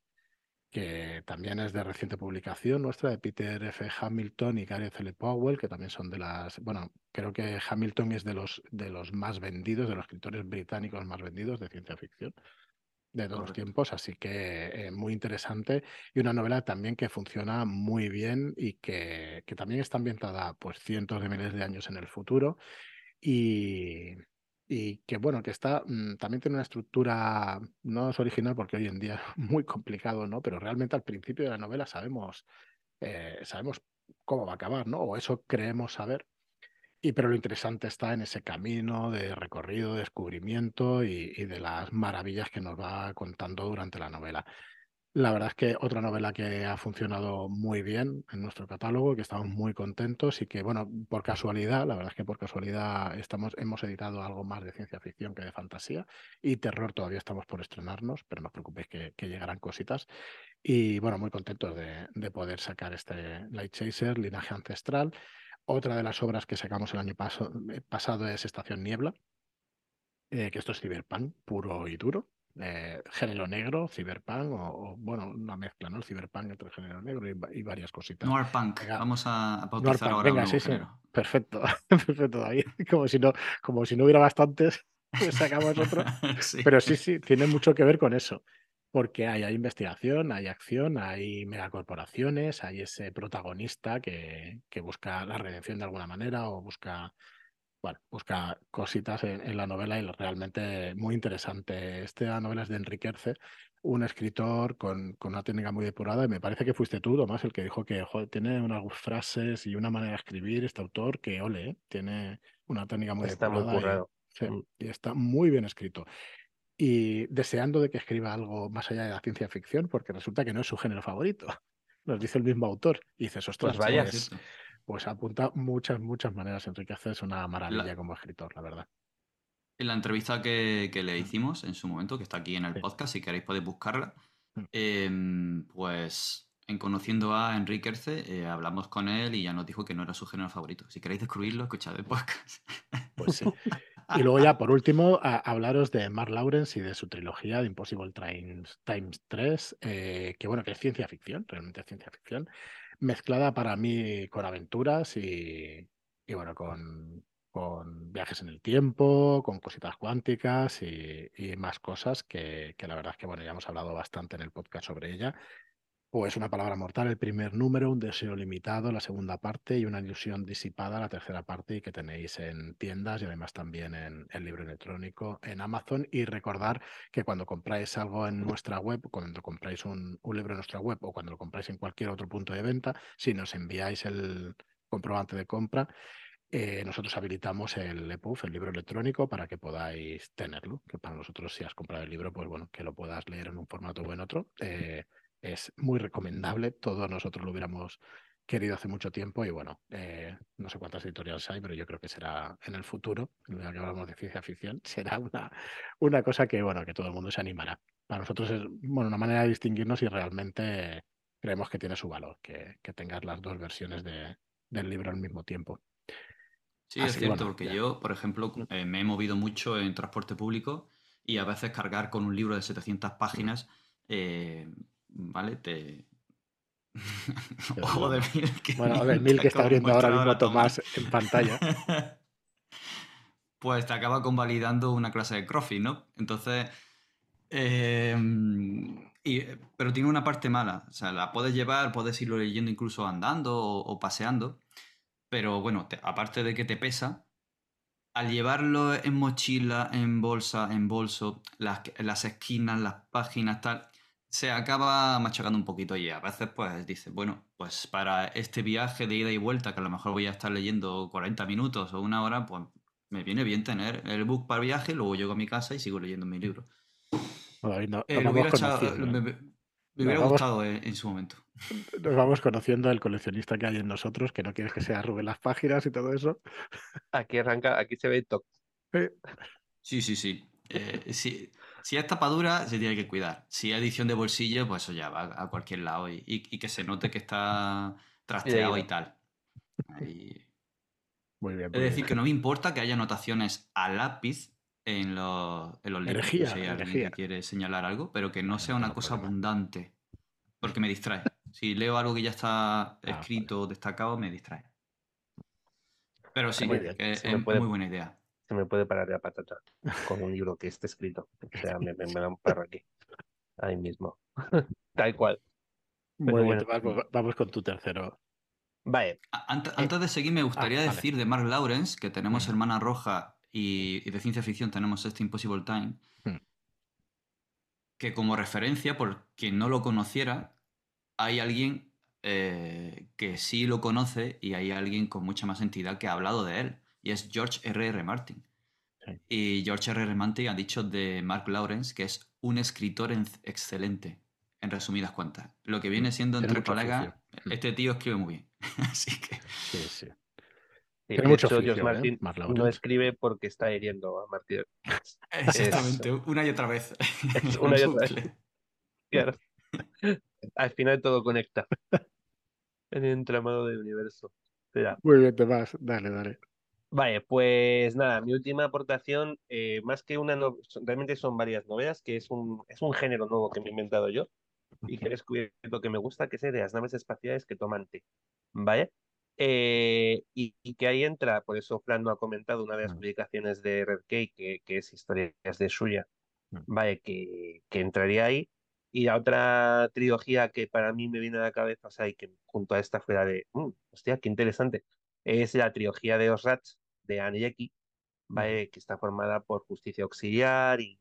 que también es de reciente publicación nuestra, de Peter F. Hamilton y Gareth L. Powell, que también son de las, bueno, creo que Hamilton es de los, de los más vendidos, de los escritores británicos más vendidos de ciencia ficción de todos los tiempos, así que eh, muy interesante y una novela también que funciona muy bien y que, que también está ambientada pues cientos de miles de años en el futuro y, y que bueno, que está, mm, también tiene una estructura, no es original porque hoy en día es muy complicado, ¿no? Pero realmente al principio de la novela sabemos, eh, sabemos cómo va a acabar, ¿no? O eso creemos saber. Y pero lo interesante está en ese camino de recorrido, descubrimiento y de las maravillas que nos va contando durante la novela. La verdad es que otra novela que ha funcionado muy bien en nuestro catálogo, que estamos muy contentos y que, bueno, por casualidad, la verdad es que por casualidad estamos, hemos editado algo más de ciencia ficción que de fantasía y terror todavía estamos por estrenarnos, pero no os preocupéis que, llegarán cositas. Y bueno, muy contentos de, poder sacar este Light Chaser, Linaje Ancestral. Otra de las obras que sacamos el año eh, pasado es Estación Niebla, eh, que esto es cyberpunk puro y duro eh, género negro, cyberpunk o, bueno, una mezcla, ¿no? El cyberpunk entre género negro y, varias cositas. Noirpunk, vamos a, bautizar ahora Venga, sí, sí. Perfecto, perfecto, David. Como si no, como si no hubiera bastantes, pues sacamos otro. Pero sí, sí, tiene mucho que ver con eso. Porque hay, hay investigación, hay acción, hay megacorporaciones, hay ese protagonista que, que busca la redención de alguna manera o busca bueno, busca cositas en, la novela y realmente muy interesante. Esta novela es de Enrique Erce, un escritor con, con, una técnica muy depurada y me parece que fuiste tú, Tomás, el que dijo que tiene unas frases y una manera de escribir este autor que, ole, ¿eh? tiene una técnica muy está depurada. Muy mm. y, está muy bien escrito. Y deseando de que escriba algo más allá de la ciencia ficción, porque resulta que no es su género favorito. Nos dice el mismo autor. Y dices, ostras, pues vaya, pues apunta muchas, muchas maneras. Enrique es una maravilla como escritor, la verdad. En la entrevista que, le hicimos en su momento, que está aquí en el podcast, si queréis podéis buscarla, mm. em, pues en conociendo a Enrique Erce, eh, hablamos con él y ya nos dijo que no era su género favorito. Si queréis descubrirlo, escuchad el podcast. Pues sí. Y luego ya, por último, hablaros de Mark Lawrence y de su trilogía de Impossible Times, Times 3, eh, que bueno, que es ciencia ficción, realmente es ciencia ficción mezclada para mí con aventuras y, bueno, con, con, viajes en el tiempo, con cositas cuánticas y, más cosas que, que, la verdad es que, bueno, ya hemos hablado bastante en el podcast sobre ella es una palabra mortal el primer número, un deseo limitado la segunda parte y una ilusión disipada la tercera parte y que tenéis en tiendas y además también en el libro electrónico en Amazon. Y recordar que cuando compráis algo en nuestra web, cuando compráis un, libro en nuestra web o cuando lo compráis en cualquier otro punto de venta, si nos enviáis el comprobante de compra, eh, nosotros habilitamos el EPUB, el libro electrónico, para que podáis tenerlo. Que para nosotros, si has comprado el libro, pues bueno, que lo puedas leer en un formato o en otro. Eh, es muy recomendable. Todos nosotros lo hubiéramos querido hace mucho tiempo y bueno, eh, no sé cuántas editoriales hay, pero yo creo que será en el futuro, en que hablamos de ciencia ficción, será una, una cosa que bueno, que todo el mundo se animará. Para nosotros es bueno, una manera de distinguirnos y realmente creemos que tiene su valor, que, que tengas las dos versiones de, del libro al mismo tiempo. Sí, es cierto, porque yo, por ejemplo, eh, me he movido mucho en transporte público y a veces cargar con un libro de 700 páginas eh, ¿vale? Te... o de Mil. Que bueno, de Mil que está abriendo ahora mismo Tomás en pantalla. pues te acaba convalidando una clase de CrossFit, ¿no? Entonces, Em, pero tiene una parte mala. O sea, la puedes llevar, puedes irlo leyendo incluso andando o, paseando. Pero bueno, aparte de que te pesa, al llevarlo en mochila, en bolsa, en bolso, las, las esquinas, las páginas, tal, se acaba machacando un poquito y a veces pues dices, bueno, pues para este viaje de ida y vuelta, que a lo mejor voy a estar leyendo 40 minutos o una hora, pues me viene bien tener el book para viaje, luego llego a mi casa y sigo leyendo mi libro. Eh, me hubiera, gustado en, su momento. Nos vamos conociendo el coleccionista que hay en nosotros, que no quieres que se arruguen las páginas y todo eso. Aquí arranca, aquí se ve el toque. Sí, sí, sí. Eh, sí. Si es tapadura, se tiene que cuidar. Si es edición de bolsillo, pues eso ya va a cualquier lado y, que se note que está trasteado y, tal. Muy bien. es decir, que no me importa que haya anotaciones a lápiz en los, en los libros. si hay alguien que quiere señalar algo, pero que no sea una cosa abundante. Porque me distrae. Si leo algo que ya está ah, escrito, destacado, me distrae. Pero sí, es muy buena idea se me puede parar la patata con un libro que esté escrito. O sea, me, me, da un perro aquí. Ahí mismo. Tal cual. bueno, vamos, con tu tercero. Vale. Antes, de seguir, me gustaría ah, decir de Mark Lawrence, que tenemos Hermana Roja y, de ciencia ficción tenemos este Impossible Time, hmm. que como referencia, por quien no lo conociera, hay alguien eh, que sí lo conoce y hay alguien con mucha más entidad que ha hablado de él y es George R.R. R. Martin. Y George R.R. R. Martin ha dicho de Mark Lawrence que es un escritor excelente, en resumidas cuentas. Lo que viene mm, siendo entre colegas, mm. este tío escribe muy bien. Así que. Sí, sí. Tiene mucho George ¿eh? Martin no escribe porque está hiriendo a Martin. Exactamente, una y otra vez. una y otra vez. Claro. Al final todo conecta. En el entramado del universo. Muy bien, te vas. Dale, dale. Vale, pues nada, mi última aportación, eh, más que una, realmente son varias novelas, que es un, es un género nuevo que me he inventado yo y que he descubierto que me gusta, que es de las naves espaciales que toman té, ¿vale? Eh, y, que ahí entra, por eso Fran no ha comentado una de las publicaciones de Red Cake, que, que es Historias de Suya, ¿vale? Que, que entraría ahí. Y la otra trilogía que para mí me viene a la cabeza, o sea, y que junto a esta fuera de, mm, hostia, qué interesante, es la trilogía de los Rats, de Anjeki, que está formada por Justicia Auxiliar y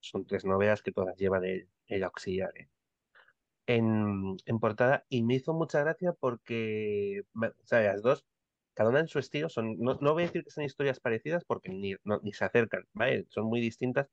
son tres novelas que todas llevan el, auxiliar ¿eh? en, portada y me hizo mucha gracia porque, o sea, las dos, cada una en su estilo, son, no, voy a decir que son historias parecidas porque ni, ni se acercan, ¿vale? Son muy distintas,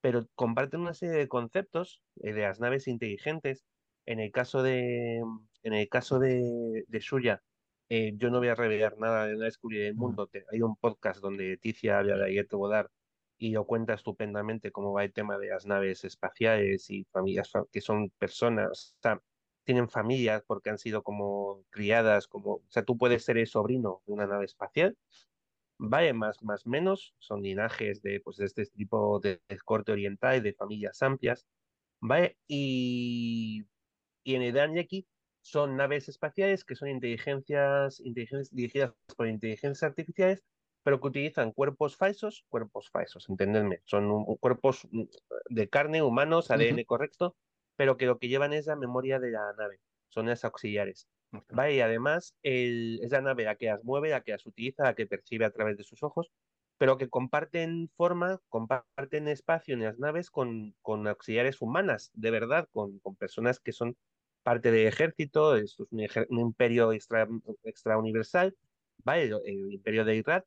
pero comparten una serie de conceptos eh, de las naves inteligentes. En el caso de, en el caso de, de Suya, eh, yo no voy a revelar nada de la descubrir del mundo. hay un podcast donde Ticia habla de Ayete Bodar y lo cuenta estupendamente cómo va el tema de las naves espaciales y familias que son personas, o sea, tienen familias porque han sido como criadas, como, o sea, tú puedes ser el sobrino de una nave espacial, vale, más, más menos, son linajes de, pues, de este tipo de, corte oriental, de familias amplias, vale, y, y en el aquí son naves espaciales que son inteligencias, inteligencias dirigidas por inteligencias artificiales, pero que utilizan cuerpos falsos, cuerpos falsos, entendedme, son cuerpos mm, de carne, humanos, ADN correcto, pero que lo que llevan es la memoria de la nave, son las auxiliares. ¿vale? Y además es la nave la que las mueve, la que las utiliza, la que percibe a través de sus ojos, pero que comparten forma, comparten espacio en las naves con, con auxiliares humanas, de verdad, con, con personas que son parte del ejército, esto es un, imperio extra, extra, universal, ¿vale? El, imperio de Irach.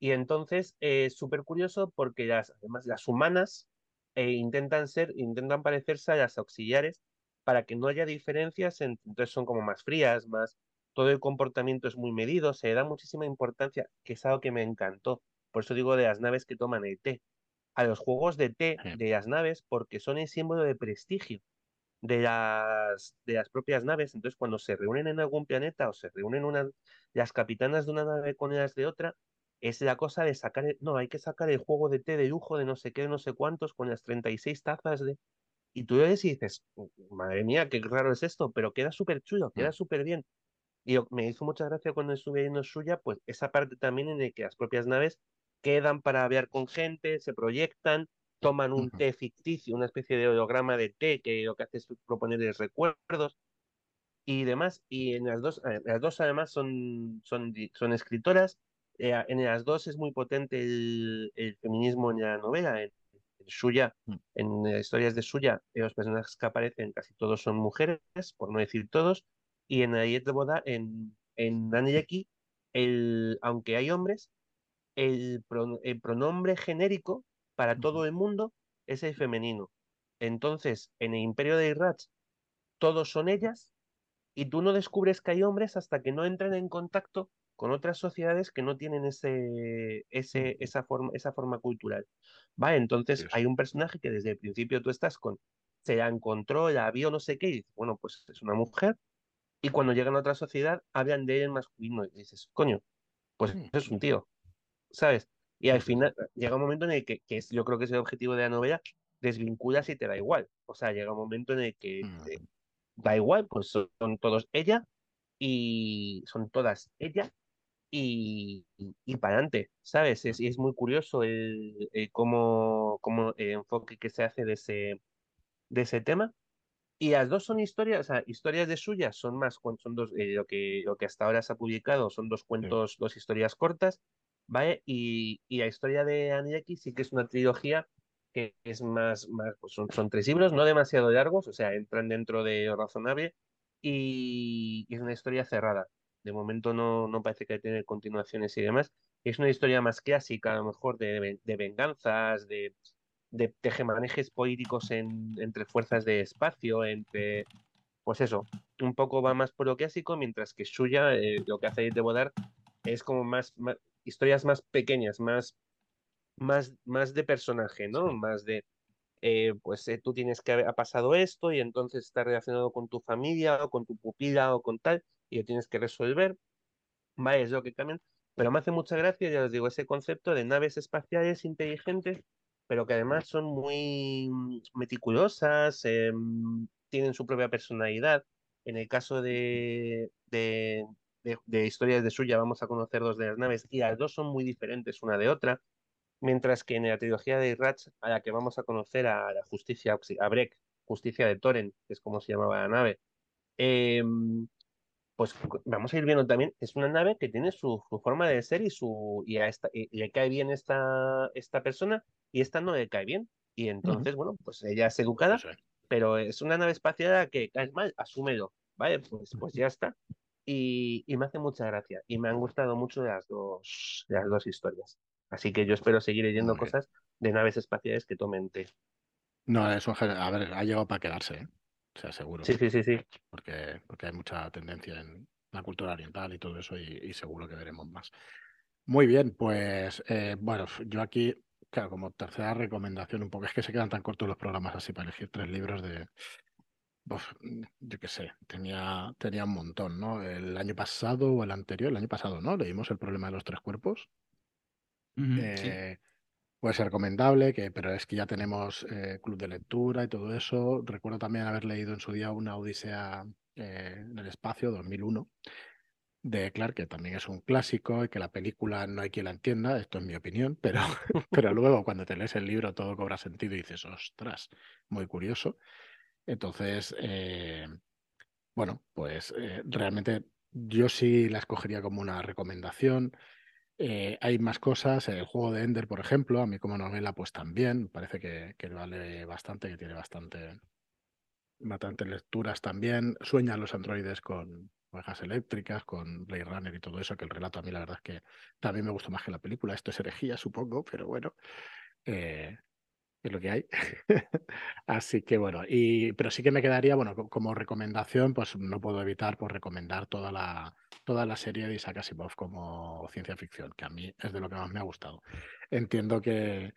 Y entonces es súper curioso porque las, además las humanas eh, intentan ser, intentan parecerse a las auxiliares para que no haya diferencias, entonces son como más frías, más, todo el comportamiento es muy medido, se da muchísima importancia, que es algo que me encantó. Por eso digo de las naves que toman el té. A los juegos de té de las naves porque son el símbolo de prestigio de las, de las propias naves. Entonces, cuando se reúnen en algún planeta o se reúnen una, las capitanas de una nave con las de otra, es la cosa de sacar, no, hay que sacar el juego de té de lujo de no sé qué, de no sé cuántos, con las 36 tazas de... Y tú ves y dices, madre mía, qué raro es esto, pero queda súper chulo, queda mm. súper bien. Y me hizo mucha gracia cuando estuve viendo suya, pues esa parte también en la que las propias naves quedan para ver con gente, se proyectan, toman un té ficticio, una especie de holograma de té que lo que hace es proponerles recuerdos y demás. Y en las dos, eh, las dos además son, son, son escritoras. Eh, en las dos es muy potente el, feminismo en la novela. En, Suya, mm. en historias de Suya, los personajes que aparecen casi todos son mujeres, por no decir todos. Y en Ayet de Boda, en, en Anayaki, el, aunque hay hombres, el, el pronombre genérico para todo el mundo es el femenino. Entonces, en el imperio de Irach, todos son ellas, y tú no descubres que hay hombres hasta que no entran en contacto con otras sociedades que no tienen ese, ese, esa, forma, esa forma cultural. ¿Vale? Entonces, hay un personaje que desde el principio tú estás con, se la encontró, la vio, no sé qué, y dices, bueno, pues es una mujer, y cuando llegan a otra sociedad hablan de él masculino, y dices, coño, pues es un tío, ¿sabes? Y al final llega un momento en el que, que es, yo creo que es el objetivo de la novela, desvinculas y te da igual. O sea, llega un momento en el que mm. da igual, pues son, todos ella y son todas ella y, y, para adelante, ¿sabes? Es, es muy curioso el, cómo, cómo, el enfoque que se hace de ese, de ese tema. Y las dos son historias, o sea, historias de suyas, son más, son dos, eh, lo, que, lo que hasta ahora se ha publicado son dos cuentos, dos historias cortas, ¿vale? Y, la historia de Aniaki sí que es una trilogía que es más, más pues son, son, tres libros, no demasiado largos, o sea, entran dentro de razonable y, es una historia cerrada. De momento no, no parece que tenga continuaciones y demás. Es una historia más clásica, a lo mejor de, de venganzas, de, de tejemanejes políticos en, entre fuerzas de espacio, entre, pues eso, un poco va más por lo clásico, mientras que Suya, eh, lo que hace de Bodar, es como más, historias más pequeñas, más, más, más de personaje, ¿no? Más de, eh, pues eh, tú tienes que haber ha pasado esto y entonces está relacionado con tu familia o con tu pupila o con tal y lo tienes que resolver. Vale, es lo que también, pero me hace mucha gracia, ya os digo, ese concepto de naves espaciales inteligentes, pero que además son muy meticulosas, em, tienen su propia personalidad. En el caso de, de, de, historias de suya vamos a conocer dos de las naves y las dos son muy diferentes una de otra, mientras que en la trilogía de Ratch a la que vamos a conocer a la justicia, a Breck, justicia de Toren, que es como se llamaba la nave, em, pues vamos a ir viendo también, es una nave que tiene su, forma de ser y, su, y, a esta, le cae bien esta, esta persona y esta no le cae bien. Y entonces, bueno, pues ella es educada, pero es una nave espacial que cae mal, asúmelo, ¿vale? Pues, pues ya está y, me hace mucha gracia y me han gustado mucho las dos, las dos historias. Así que yo espero seguir leyendo cosas de naves espaciales que tomen té. No, eso a ver, ha llegado para quedarse, ¿eh? o sea, seguro. Sí, sí, sí, sí. Porque, porque hay mucha tendencia en la cultura oriental y todo eso y, seguro que veremos más. Muy bien, pues eh, bueno, yo aquí, claro, como tercera recomendación un poco, es que se quedan tan cortos los programas así para elegir tres libros de, Yo qué sé, tenía, tenía un montón, ¿no? El año pasado o el anterior, el año pasado, ¿no? Leímos el problema de los tres cuerpos. Eh, puede ser recomendable, que, pero es que ya tenemos eh, club de lectura y todo eso. Recuerdo también haber leído en su día una Odisea eh, en el espacio, 2001, de Clark, que también es un clásico y que la película no hay quien la entienda, esto es mi opinión, pero, pero luego cuando te lees el libro todo cobra sentido y dices, ostras, muy curioso. Entonces, eh, bueno, pues eh, realmente yo sí la escogería como una recomendación. Eh, hay más cosas, el juego de Ender, por ejemplo, a mí como novela, pues también, parece que, vale bastante, que tiene bastante, bastantes lecturas también. Sueñan los androides con ovejas eléctricas, con Blade Runner y todo eso, que el relato a mí la verdad es que también me gustó más que la película. Esto es herejía, supongo, pero bueno es lo que hay. Así que bueno, y, pero sí que me quedaría, bueno, como recomendación, pues no puedo evitar pues, recomendar toda la, toda la serie de Isaac Asimov como ciencia ficción, que a mí es de lo que más me ha gustado. Entiendo que,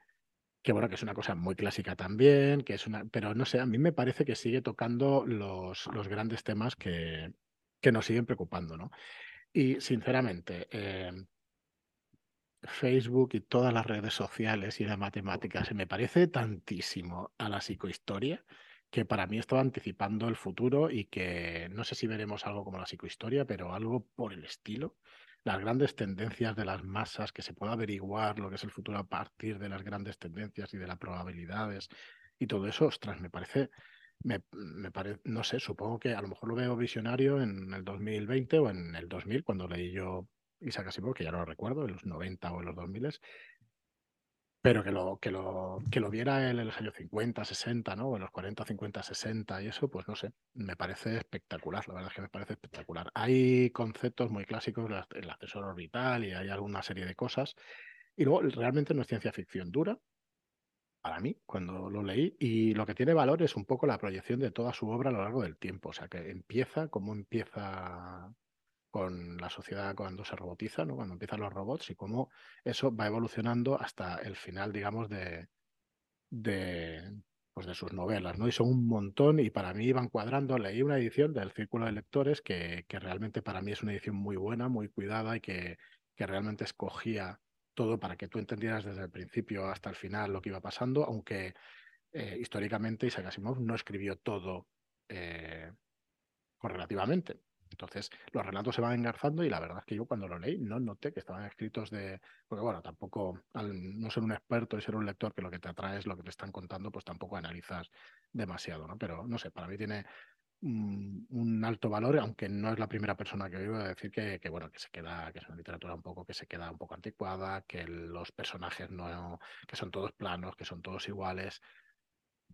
que bueno, que es una cosa muy clásica también, que es una, pero no sé, a mí me parece que sigue tocando los, los grandes temas que, que nos siguen preocupando, ¿no? Y sinceramente, eh, Facebook y todas las redes sociales y la matemática se me parece tantísimo a la psicohistoria que para mí estaba anticipando el futuro y que no sé si veremos algo como la psicohistoria, pero algo por el estilo. las grandes tendencias de las masas, que se pueda averiguar lo que es el futuro a partir de las grandes tendencias y de las probabilidades y todo eso, ostras, me parece, me, me parece, no sé, supongo que a lo mejor lo veo visionario en el 2020 o en el 2000, cuando leí yo Isaac Asimov, que ya no lo recuerdo, en los 90 o en los 2000, pero que lo, que lo, que lo viera en los años 50, 60, ¿no? O en los 40, 50, 60 y eso, pues no sé, me parece espectacular, la verdad es que me parece espectacular. Hay conceptos muy clásicos, el ascensor orbital y hay alguna serie de cosas, y luego realmente no es ciencia ficción dura, para mí, cuando lo leí, y lo que tiene valor es un poco la proyección de toda su obra a lo largo del tiempo, o sea, que empieza, como empieza con la sociedad cuando se robotiza, ¿no? cuando empiezan los robots y cómo eso va evolucionando hasta el final, digamos, de, de, pues de sus novelas. ¿no? Y son un montón y para mí iban cuadrando. Leí una edición del Círculo de Lectores que, que realmente para mí es una edición muy buena, muy cuidada y que, que realmente escogía todo para que tú entendieras desde el principio hasta el final lo que iba pasando, aunque eh, históricamente Isaac Asimov no escribió todo eh, correlativamente. Entonces, los relatos se van engarzando y la verdad es que yo cuando lo leí no noté que estaban escritos de... Porque bueno, tampoco, al no ser un experto y ser un lector que lo que te atrae es lo que te están contando, pues tampoco analizas demasiado, ¿no? Pero no sé, para mí tiene un, alto valor, aunque no es la primera persona que oigo decir que, que, bueno, que se queda, que es una literatura un poco, que se queda un poco anticuada, que los personajes no, que son todos planos, que son todos iguales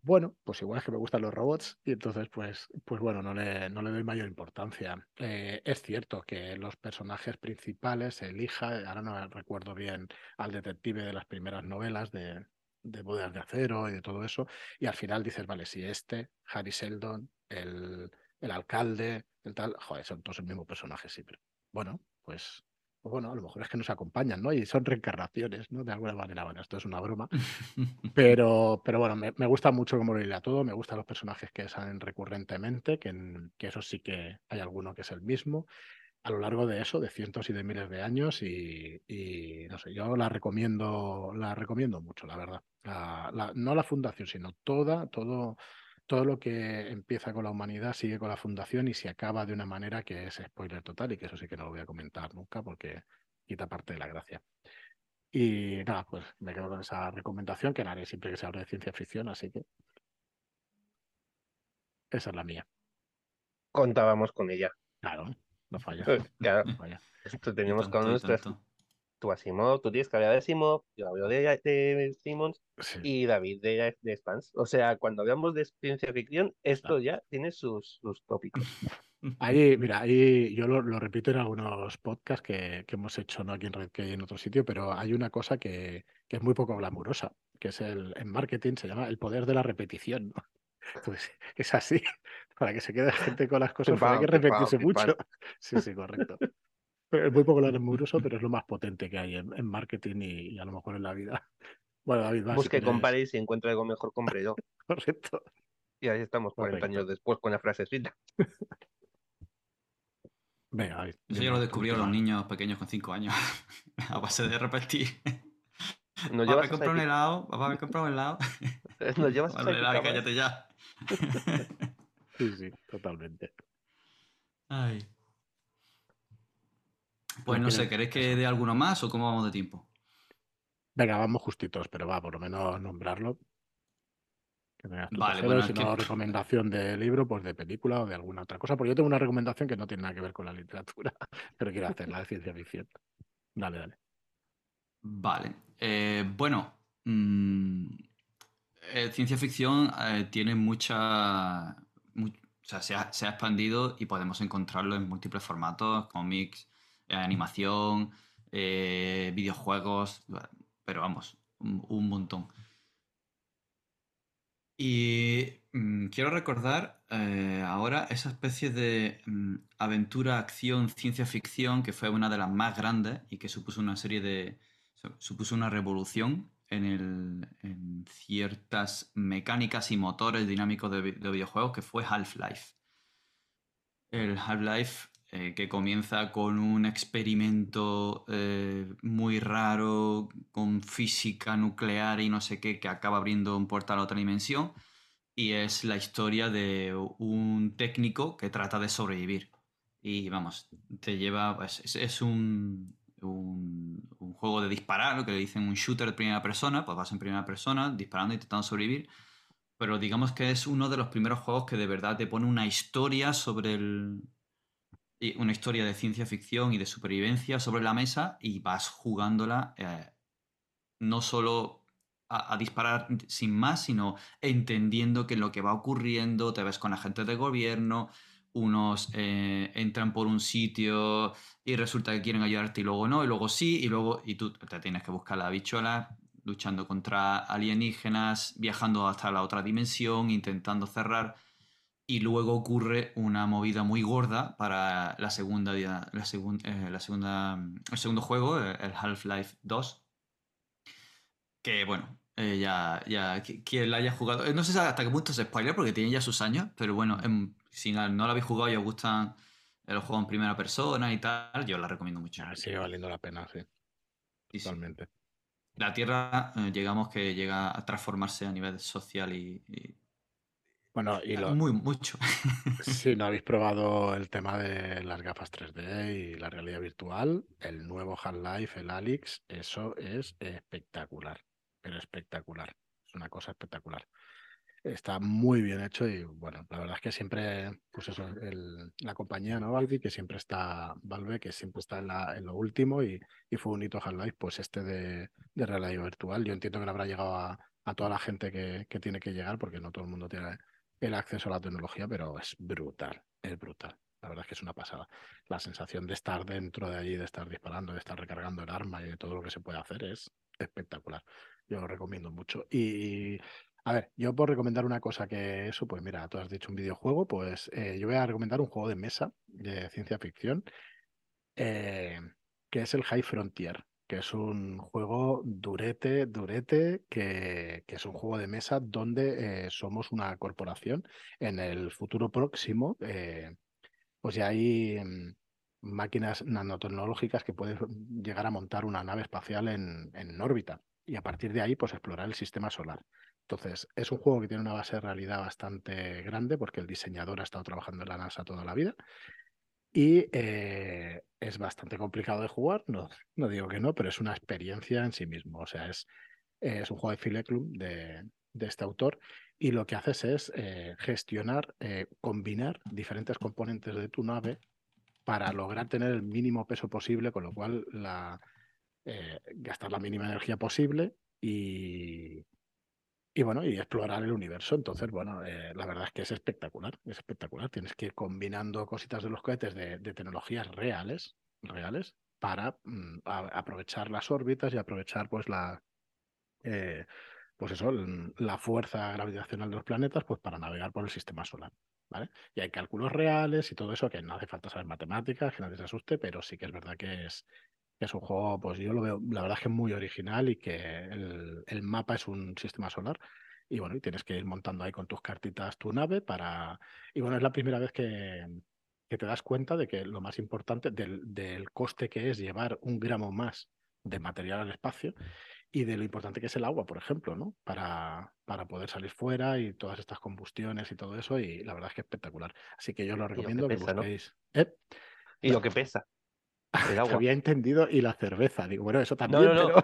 bueno, pues igual es que me gustan los robots y entonces pues, pues bueno, no le, no le doy mayor importancia. Eh, es cierto que los personajes principales se elija, ahora no recuerdo bien al detective de las primeras novelas de, de Bodas de Acero y de todo eso, y al final dices, vale, si este, Harry Sheldon, el, el alcalde, el tal, joder, son todos el mismo personaje, sí, pero bueno, pues pues bueno, a lo mejor es que nos acompañan, ¿no? Y son reencarnaciones, ¿no? De alguna manera, bueno, esto es una broma, pero, pero bueno, me, gusta mucho cómo lo a todo, me gustan los personajes que salen recurrentemente, que, que eso sí que hay alguno que es el mismo, a lo largo de eso, de cientos y de miles de años, y, no sé, yo la recomiendo, la recomiendo mucho, la verdad. no la fundación, sino toda, todo todo lo que empieza con la humanidad sigue con la fundación y se acaba de una manera que es spoiler total y que eso sí que no lo voy a comentar nunca porque quita parte de la gracia. Y nada, pues me quedo con esa recomendación que haré siempre que se hable de ciencia ficción, así que esa es la mía. Contábamos con ella. Claro, no falla. Claro. No falla. Esto teníamos con nuestras tú Asimov, tú tienes que hablar de Asimov, yo hablo de, de Simmons y David de, de Spans. O sea, cuando hablamos de ciencia ficción, esto ya tiene sus, sus tópicos. Ahí, mira, ahí yo lo, repito en algunos podcasts que, que, hemos hecho, no aquí en Red y en otro sitio, pero hay una cosa que, que, es muy poco glamurosa, que es el en marketing se llama el poder de la repetición. Pues es así, para que se quede gente con las cosas, hay que repetirse mucho. Sí, sí, correcto. Es muy poco glamuroso, pero es lo más potente que hay en, marketing y, a lo mejor en la vida. Bueno, David, Busque, compare y si encuentra algo mejor, compre yo. Correcto. Y ahí estamos 40 años después con la frasecita. Venga, Eso ya lo descubrieron los niños pequeños con 5 años. a base de repetir. Nos papá, me comprado un helado. Papá, me comprado un helado. Nos llevas a helado y cállate ya. sí, sí, totalmente. Ay. Pues no sé, ¿queréis que dé alguno más o cómo vamos de tiempo? Venga, vamos justitos, pero va, por lo menos nombrarlo. vale, bueno, si no, recomendación de libro, pues de película o de alguna otra cosa. Porque yo tengo una recomendación que no tiene nada que ver con la literatura, pero quiero hacerla de ciencia ficción. Dale, dale. Vale. Eh, bueno, mm, eh, ciencia ficción eh, tiene mucha. o sea, se ha, se ha, expandido y podemos encontrarlo en múltiples formatos, cómics, animación, eh, videojuegos, pero vamos, un, montón. Y mm, quiero recordar eh, ahora esa especie de mm, aventura, acción, ciencia ficción que fue una de las más grandes y que supuso una serie de. supuso una revolución en, ciertas mecánicas y motores dinámicos de, de videojuegos que fue Half-Life. El Half-Life eh, que comienza con un experimento eh, muy raro con física nuclear y no sé qué, que acaba abriendo un portal a otra dimensión. Y es la historia de un técnico que trata de sobrevivir Y vamos, te lleva. Pues, es, un, un, juego de disparar, lo que le dicen un shooter de primera persona, pues vas en primera persona disparando, intentando sobrevivir. Pero digamos que es uno de los primeros juegos que de verdad te pone una historia sobre el. Una historia de ciencia ficción y de supervivencia sobre la mesa y vas jugándola eh, no solo a, disparar sin más, sino entendiendo que lo que va ocurriendo, te ves con agentes de gobierno, unos eh, entran por un sitio y resulta que quieren ayudarte y luego no, y luego sí, y luego y tú te tienes que buscar la bichola luchando contra alienígenas, viajando hasta la otra dimensión, intentando cerrar. Y luego ocurre una movida muy gorda para la segunda, la, la segunda, el segundo juego, el Half-Life 2. Que bueno, eh, ya, ya, quien la haya jugado. Eh, no sé hasta qué punto es spoiler porque tiene ya sus años, pero bueno, em, si no, lo habéis jugado y os gustan los juegos en primera persona y tal, yo la recomiendo mucho. Ah, sigue valiendo la pena, sí. Totalmente. La Tierra, eh, llegamos que llega a transformarse a nivel social y. bueno, y lo. Muy, mucho. si no habéis probado el tema de las gafas 3D y la realidad virtual, el nuevo Half-Life, el Alyx, eso es espectacular pero espectacular. Es una cosa espectacular. Está muy bien hecho y bueno, la verdad es que siempre, pues eso, la compañía, ¿no? Valve, que siempre está, Valve, que siempre está en, lo último y, fue un hito Half-Life, pues este de, realidad virtual. Yo entiendo que no habrá llegado a, toda la gente que, que, tiene que llegar porque no todo el mundo tiene el acceso a la tecnología, pero es brutal, es brutal. La verdad es que es una pasada. La sensación de estar dentro de allí, de estar disparando, de estar recargando el arma y de todo lo que se puede hacer es espectacular. Yo lo recomiendo mucho. Y a ver, yo por recomendar una cosa que eso, pues mira, tú has dicho un videojuego, pues eh, yo voy a recomendar un juego de mesa de ciencia ficción, eh, que es el High Frontier, que es un juego durete, durete, que, es un juego de mesa donde eh, somos una corporación. En el futuro próximo, pues ya hay mm, máquinas nanotecnológicas que pueden llegar a montar una nave espacial en, en órbita y a partir de ahí pues explorar el sistema solar. Entonces, es un juego que tiene una base de realidad bastante grande porque el diseñador ha estado trabajando en la NASA toda la vida y eh, es bastante complicado de jugar, no, no digo que no, pero es una experiencia en sí mismo. O sea, es, es un juego de Fileclum de, de este autor y lo que haces es eh, gestionar, eh, combinar diferentes componentes de tu nave para lograr tener el mínimo peso posible, con lo cual gastar la mínima energía posible y, y bueno, y explorar el universo. Entonces, bueno, eh, la verdad es que es espectacular, es espectacular. Tienes que ir combinando cositas de los cohetes de, tecnologías reales, reales, para mm, aprovechar las órbitas y aprovechar pues la eh, pues eso, la fuerza gravitacional de los planetas, pues para navegar por el sistema solar. ¿Vale? Y hay cálculos reales y todo eso, que no hace falta saber matemáticas, que nadie se asuste, pero sí que es verdad que es, es un juego, pues yo lo veo, la verdad es que es muy original y que el, mapa es un sistema solar. Y bueno, y tienes que ir montando ahí con tus cartitas tu nave para. Y bueno, es la primera vez que, que te das cuenta de que lo más importante del, del, coste que es llevar un gramo más de material al espacio y de lo importante que es el agua, por ejemplo, ¿no? Para, para poder salir fuera y todas estas combustiones y todo eso. Y la verdad es que es espectacular. Así que yo lo recomiendo que, busquéis. ¿Eh? Y lo que pesa. El agua. Había entendido y la cerveza. Digo, bueno, eso también. pero...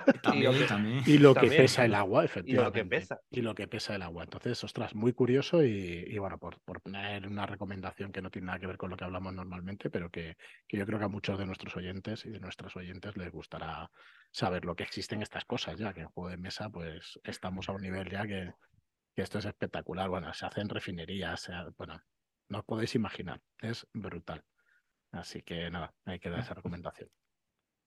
y, lo que, pesa el agua, efectivamente. Y lo que pesa. Y lo que pesa el agua. Entonces, ostras, muy curioso y, bueno, por, por, poner una recomendación que no tiene nada que ver con lo que hablamos normalmente, pero que, que, yo creo que a muchos de nuestros oyentes y de nuestras oyentes les gustará saber lo que existen estas cosas, ya que en juego de mesa, pues estamos a un nivel ya que, que esto es espectacular. Bueno, se hacen refinerías, bueno, no os podéis imaginar, es brutal. Así que nada, hay que dar esa recomendación.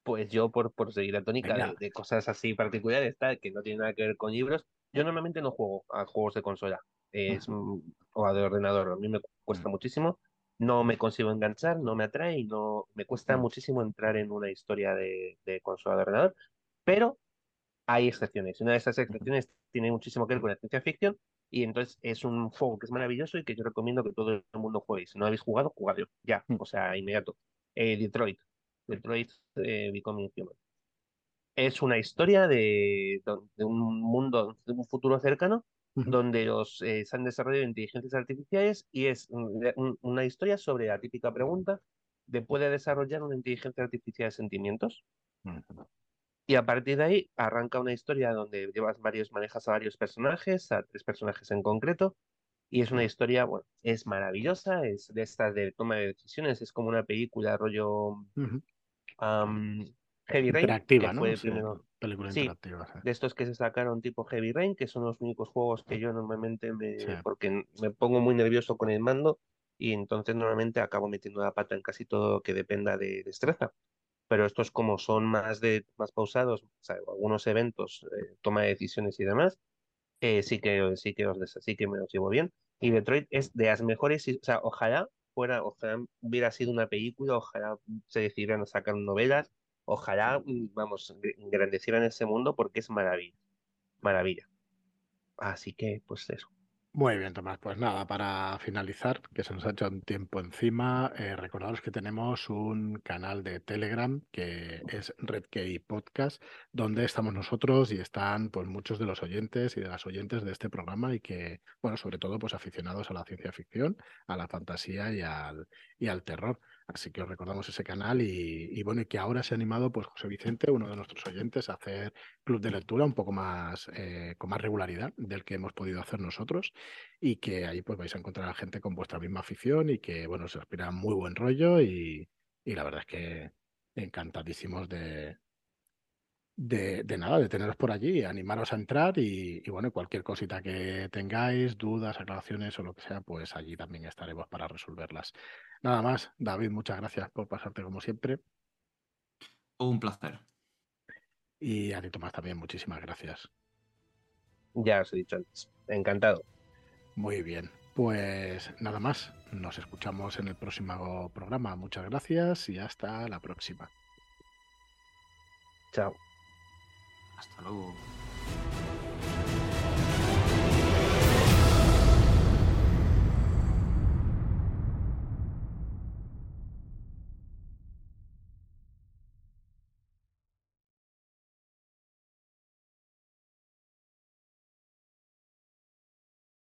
Pues yo, por, por seguir la tónica de, cosas así particulares, tal, que no tiene nada que ver con libros, yo normalmente no juego a juegos de consola es, o de ordenador. A mí me cuesta muchísimo, no me consigo enganchar, no me atrae y no, me cuesta muchísimo entrar en una historia de, de consola de ordenador, pero hay excepciones. Una de esas excepciones tiene muchísimo que ver con la ciencia ficción y entonces es un juego que es maravilloso y que yo recomiendo que todo el mundo juegue. Si no habéis jugado, jugadlo, ya, mm. o sea, inmediato. Eh, Detroit, Detroit eh, Becoming Human. Es una historia de, de, un mundo, de un futuro cercano, donde los, eh, se han desarrollado inteligencias artificiales y es una historia sobre la típica pregunta de puede desarrollar una inteligencia artificial de sentimientos. Y a partir de ahí arranca una historia donde llevas varios, manejas a varios personajes, a tres personajes en concreto, y es una historia, bueno, es maravillosa, es de estas de toma de decisiones, es como una película rollo Heavy Rain. Interactiva, ¿no? película interactiva. De estos que se sacaron tipo Heavy Rain, que son los únicos juegos que yo normalmente me. Porque me pongo muy nervioso con el mando y entonces normalmente acabo metiendo la pata en casi todo que dependa de destreza. Pero estos, como son más, de, más pausados, algunos eventos, eh, toma de decisiones y demás, eh, sí, que, sí, que os, sí que me los llevo bien. Y Detroit es de las mejores, o sea, ojalá fuera, ojalá hubiera sido una película, ojalá se decidieran a sacar novelas, ojalá, mm, vamos, engrandecieran ese mundo porque es maravilla, maravilla. Así que, pues eso. Muy bien, Tomás. Pues nada, para finalizar, que se nos ha hecho un tiempo encima, eh, recordaros que tenemos un canal de Telegram que es RedKey Podcast, donde estamos nosotros y están pues muchos de los oyentes y de las oyentes de este programa y que, bueno, sobre todo pues aficionados a la ciencia ficción, a la fantasía y al, y al terror. Así que os recordamos ese canal y, bueno, y que ahora se ha animado pues José Vicente, uno de nuestros oyentes, a hacer club de lectura un poco más eh, con más regularidad del que hemos podido hacer nosotros y que ahí pues vais a encontrar a gente con vuestra misma afición y que bueno, se respira muy buen rollo y, y la verdad es que encantadísimos de, de, nada, de teneros por allí, animaros a entrar y, bueno, cualquier cosita que tengáis, dudas, aclaraciones o lo que sea, pues allí también estaremos para resolverlas. Nada más, David, muchas gracias por pasarte como siempre. Un placer. Y a ti, Tomás, también muchísimas gracias. Ya os he dicho antes, encantado. Muy bien, pues nada más, nos escuchamos en el próximo programa. Muchas gracias y hasta la próxima. Chao. Hasta luego.